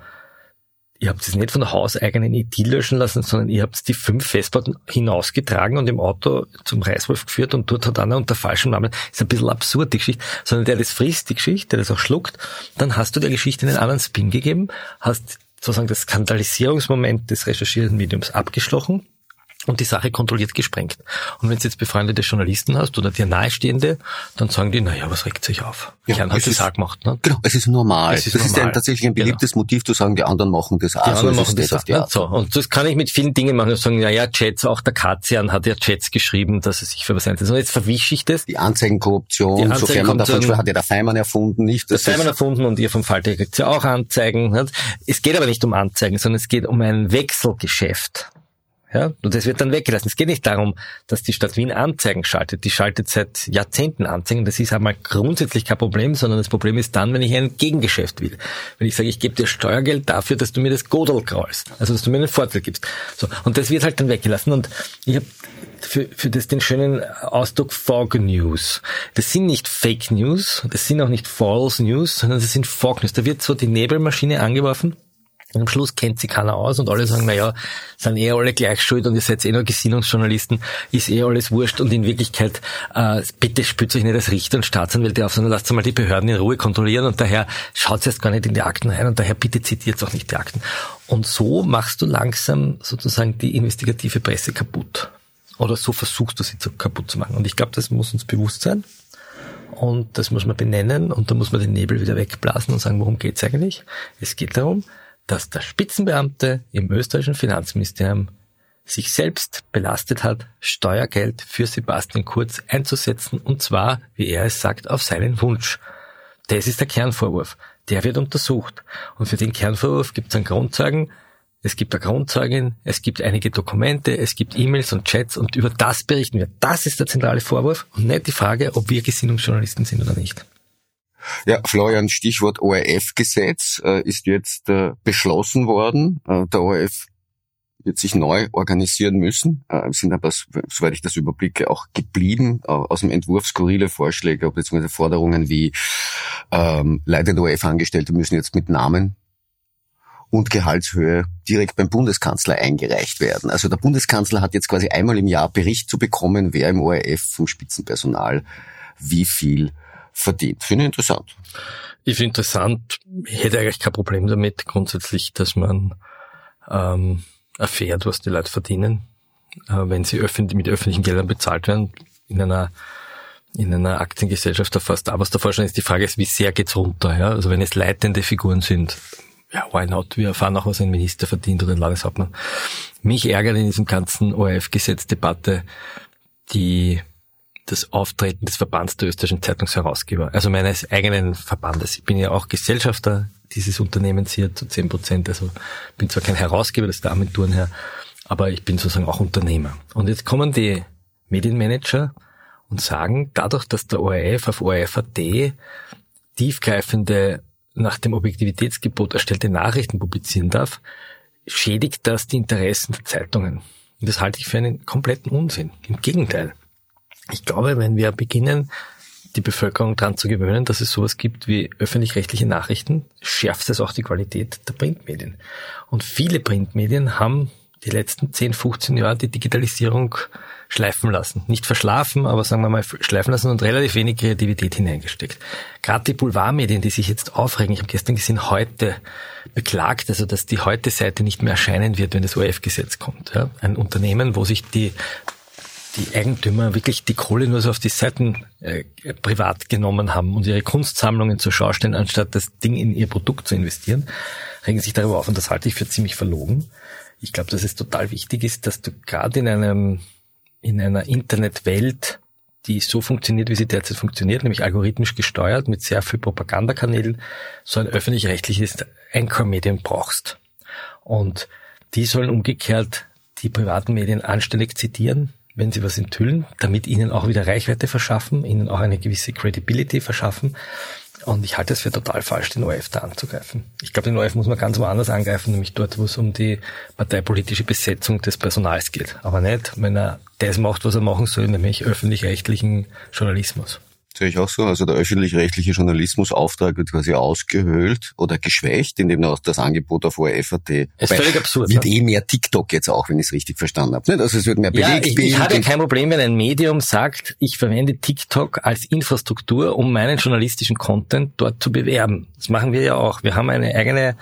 Ihr habt es nicht von der hauseigenen Idee löschen lassen, sondern ihr habt die fünf Festplatten hinausgetragen und im Auto zum Reißwolf geführt und dort hat einer unter falschem Namen, ist ein bisschen absurd, die Geschichte, sondern der das frisst, die Geschichte, der das auch schluckt, dann hast du der Geschichte einen anderen Spin gegeben, hast sozusagen das Skandalisierungsmoment des recherchierten Mediums abgeschlochen und die Sache kontrolliert gesprengt. Und wenn du jetzt befreundete Journalisten hast oder dir nahestehende, dann sagen die, naja, was regt sich auf? Ja, Kern hat das auch gemacht. Ne? Genau, es ist normal. Es ist das normal. ist ein, tatsächlich ein beliebtes genau. Motiv zu sagen, die anderen machen das auch. Die anderen so machen das auch. Ja. So, und das kann ich mit vielen Dingen machen und sagen, naja, Chats, auch der Katzian hat ja Chats geschrieben, dass er sich für was einsetzt. Und jetzt verwische ich das. Die Anzeigenkorruption, die Anzeigen sofern man davon hat ja der Feimann erfunden, nicht? Der Feimann erfunden und ihr vom Falter kriegt ja auch Anzeigen. Es geht aber nicht um Anzeigen, sondern es geht um ein Wechselgeschäft. Ja, und das wird dann weggelassen. Es geht nicht darum, dass die Stadt Wien Anzeigen schaltet. Die schaltet seit Jahrzehnten Anzeigen. Das ist einmal grundsätzlich kein Problem, sondern das Problem ist dann, wenn ich ein Gegengeschäft will. Wenn ich sage, ich gebe dir Steuergeld dafür, dass du mir das Godel kraulst. Also, dass du mir einen Vorteil gibst. So. Und das wird halt dann weggelassen. Und ich habe für, für das den schönen Ausdruck Fog News. Das sind nicht Fake News, das sind auch nicht False News, sondern das sind Fog News. Da wird so die Nebelmaschine angeworfen und am Schluss kennt sie keiner aus und alle sagen, na ja, sind eh alle gleich schuld und ihr seid eh nur Gesinnungsjournalisten, ist eh alles wurscht und in Wirklichkeit, äh, bitte spürt euch nicht als Richter und Staatsanwälte auf, sondern lasst mal die Behörden in Ruhe kontrollieren und daher schaut erst gar nicht in die Akten rein und daher bitte zitiert auch nicht die Akten. Und so machst du langsam sozusagen die investigative Presse kaputt. Oder so versuchst du sie zu, kaputt zu machen. Und ich glaube, das muss uns bewusst sein. Und das muss man benennen und da muss man den Nebel wieder wegblasen und sagen, worum geht's eigentlich? Es geht darum, dass der Spitzenbeamte im österreichischen Finanzministerium sich selbst belastet hat, Steuergeld für Sebastian Kurz einzusetzen, und zwar, wie er es sagt, auf seinen Wunsch. Das ist der Kernvorwurf. Der wird untersucht. Und für den Kernvorwurf gibt es einen Grundzeugen, es gibt eine Grundzeugin, es gibt einige Dokumente, es gibt E-Mails und Chats und über das berichten wir. Das ist der zentrale Vorwurf und nicht die Frage, ob wir Gesinnungsjournalisten sind oder nicht. Ja, Florian, Stichwort ORF-Gesetz äh, ist jetzt äh, beschlossen worden. Äh, der ORF wird sich neu organisieren müssen, äh, sind aber, soweit ich das überblicke, auch geblieben. Aus dem Entwurf skurrile Vorschläge bzw. Forderungen wie ähm, leitende ORF-Angestellte müssen jetzt mit Namen und Gehaltshöhe direkt beim Bundeskanzler eingereicht werden. Also der Bundeskanzler hat jetzt quasi einmal im Jahr Bericht zu bekommen, wer im ORF vom Spitzenpersonal wie viel verdient. Finde ich interessant. Ich finde interessant, ich hätte eigentlich kein Problem damit, grundsätzlich, dass man ähm, erfährt, was die Leute verdienen, äh, wenn sie öffentlich, mit öffentlichen Geldern bezahlt werden, in einer in einer Aktiengesellschaft davor Star Wars davor schon ist die Frage ist, wie sehr geht's runter, ja? Also wenn es leitende Figuren sind, ja, why not? Wir erfahren auch, was ein Minister verdient oder ein Landeshauptmann. Mich ärgert in diesem ganzen ORF-Gesetzdebatte die das Auftreten des Verbands der österreichischen Zeitungsherausgeber, also meines eigenen Verbandes. Ich bin ja auch Gesellschafter dieses Unternehmens hier zu zehn Prozent, also bin zwar kein Herausgeber, das ist der Agenturen her, aber ich bin sozusagen auch Unternehmer. Und jetzt kommen die Medienmanager und sagen, dadurch, dass der ORF auf ORF.at tiefgreifende, nach dem Objektivitätsgebot erstellte Nachrichten publizieren darf, schädigt das die Interessen der Zeitungen. Und das halte ich für einen kompletten Unsinn. Im Gegenteil. Ich glaube, wenn wir beginnen, die Bevölkerung daran zu gewöhnen, dass es sowas gibt wie öffentlich-rechtliche Nachrichten, schärft es auch die Qualität der Printmedien. Und viele Printmedien haben die letzten 10, 15 Jahre die Digitalisierung schleifen lassen. Nicht verschlafen, aber sagen wir mal schleifen lassen und relativ wenig Kreativität hineingesteckt. Gerade die Boulevardmedien, die sich jetzt aufregen, ich habe gestern gesehen, heute beklagt, also dass die Heute-Seite nicht mehr erscheinen wird, wenn das ORF-Gesetz kommt. Ja? Ein Unternehmen, wo sich die die Eigentümer wirklich die Kohle nur so auf die Seiten äh, privat genommen haben und ihre Kunstsammlungen zur Schau stellen, anstatt das Ding in ihr Produkt zu investieren, regen sich darüber auf und das halte ich für ziemlich verlogen. Ich glaube, dass es total wichtig ist, dass du gerade in einem in einer Internetwelt, die so funktioniert, wie sie derzeit funktioniert, nämlich algorithmisch gesteuert mit sehr viel Propagandakanälen, so ein öffentlich-rechtliches Anchor-Medium brauchst. Und die sollen umgekehrt die privaten Medien anständig zitieren, wenn sie was enthüllen, damit ihnen auch wieder Reichweite verschaffen, ihnen auch eine gewisse Credibility verschaffen. Und ich halte es für total falsch, den ORF da anzugreifen. Ich glaube, den ORF muss man ganz woanders angreifen, nämlich dort, wo es um die parteipolitische Besetzung des Personals geht. Aber nicht, wenn er das macht, was er machen soll, nämlich öffentlich-rechtlichen Journalismus. Sehe ich auch so. Also der öffentlich-rechtliche Journalismusauftrag wird quasi ausgehöhlt oder geschwächt, indem auch das Angebot auf ORF.at. Ist völlig absurd. Wird eh mehr TikTok jetzt auch, wenn ich es richtig verstanden habe. Also es wird mehr belegt. Ja, ich, ich habe ja kein Problem, wenn ein Medium sagt, ich verwende TikTok als Infrastruktur, um meinen journalistischen Content dort zu bewerben. Das machen wir ja auch. Wir haben eine eigene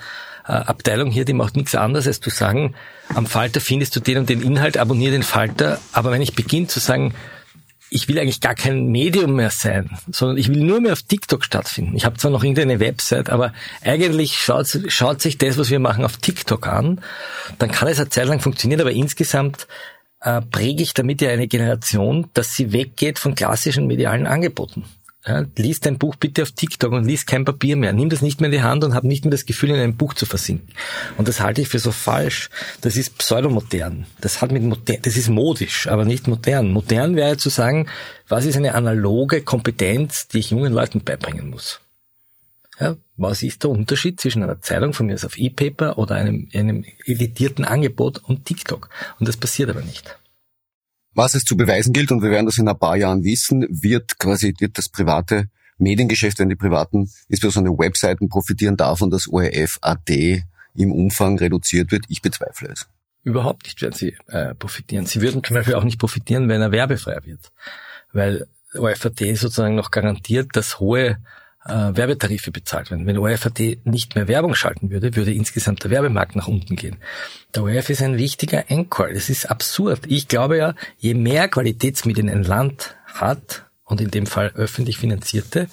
äh, Abteilung hier, die macht nichts anderes, als zu sagen, am Falter findest du den und den Inhalt, abonniere den Falter. Aber wenn ich beginne zu sagen, ich will eigentlich gar kein Medium mehr sein, sondern ich will nur mehr auf TikTok stattfinden. Ich habe zwar noch irgendeine Website, aber eigentlich schaut, schaut sich das, was wir machen, auf TikTok an. Dann kann es eine Zeit lang funktionieren, aber insgesamt äh, präge ich damit ja eine Generation, dass sie weggeht von klassischen medialen Angeboten. Ja, lies dein Buch bitte auf TikTok und lies kein Papier mehr. Nimm das nicht mehr in die Hand und hab nicht mehr das Gefühl, in einem Buch zu versinken. Und das halte ich für so falsch. Das ist pseudomodern. Das hat mit modern, das ist modisch, aber nicht modern. Modern wäre zu sagen, was ist eine analoge Kompetenz, die ich jungen Leuten beibringen muss? Ja, was ist der Unterschied zwischen einer Zeitung von mir aus auf E-Paper oder einem, einem editierten Angebot und TikTok? Und das passiert aber nicht. Was es zu beweisen gilt, und wir werden das in ein paar Jahren wissen, wird quasi, wird das private Mediengeschäft, wenn die privaten, insbesondere Webseiten profitieren davon, dass ORF.at im Umfang reduziert wird. Ich bezweifle es. Überhaupt nicht werden sie äh, profitieren. Sie würden zum Beispiel auch nicht profitieren, wenn er werbefrei wird. Weil ORF.at sozusagen noch garantiert, dass hohe äh, Werbetarife bezahlt werden. Wenn ORF.at nicht mehr Werbung schalten würde, würde insgesamt der Werbemarkt nach unten gehen. Der ORF ist ein wichtiger Anchor. Das ist absurd. Ich glaube ja, je mehr Qualitätsmedien ein Land hat, und in dem Fall öffentlich finanzierte,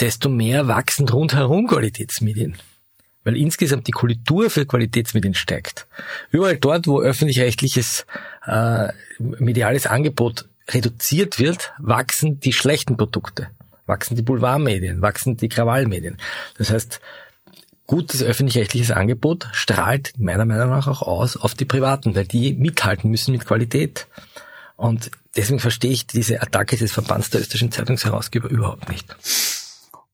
desto mehr wachsen rundherum Qualitätsmedien. Weil insgesamt die Kultur für Qualitätsmedien steigt. Überall dort, wo öffentlich-rechtliches äh, mediales Angebot reduziert wird, wachsen die schlechten Produkte wachsen die Boulevardmedien, wachsen die Krawallmedien. Das heißt, gutes öffentlich-rechtliches Angebot strahlt meiner Meinung nach auch aus auf die Privaten, weil die mithalten müssen mit Qualität. Und deswegen verstehe ich diese Attacke des Verbands der österreichischen Zeitungsherausgeber überhaupt nicht.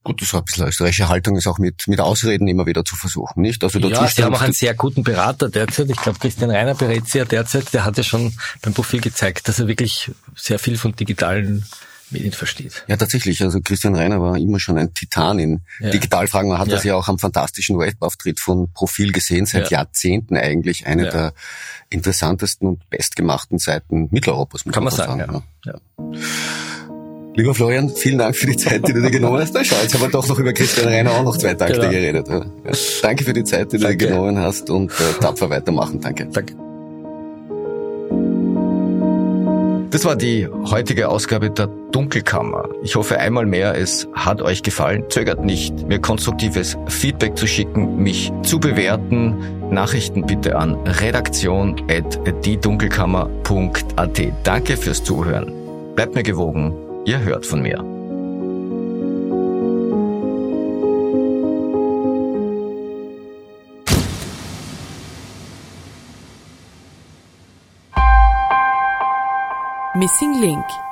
Gut, das war ein bisschen österreichische Haltung, ist auch mit, mit Ausreden immer wieder zu versuchen, nicht? Also ja, Sie haben auch einen sehr guten Berater derzeit. Ich glaube, Christian Reiner berät Sie ja derzeit. Der hat ja schon beim Profil gezeigt, dass er wirklich sehr viel von digitalen Medien versteht. Ja, tatsächlich. Also Christian Reiner war immer schon ein Titan in ja. Digitalfragen. Man hat ja. das ja auch am fantastischen Webauftritt von Profil gesehen, seit ja. Jahrzehnten eigentlich eine der interessantesten und bestgemachten Seiten Mitteleuropas. Kann man sagen, sagen ja. Lieber Florian, vielen Dank für die Zeit, die du dir genommen hast. Na schau, jetzt haben wir doch noch über Christian Reiner auch noch zwei Takte genau. geredet. Danke für die Zeit, die du dir genommen hast und äh, tapfer weitermachen. Danke. Danke. Das war die heutige Ausgabe der Dunkelkammer. Ich hoffe einmal mehr, es hat euch gefallen. Zögert nicht, mir konstruktives Feedback zu schicken, mich zu bewerten. Nachrichten bitte an redaktion.diedunkelkammer.at. Danke fürs Zuhören. Bleibt mir gewogen. Ihr hört von mir. Missing Link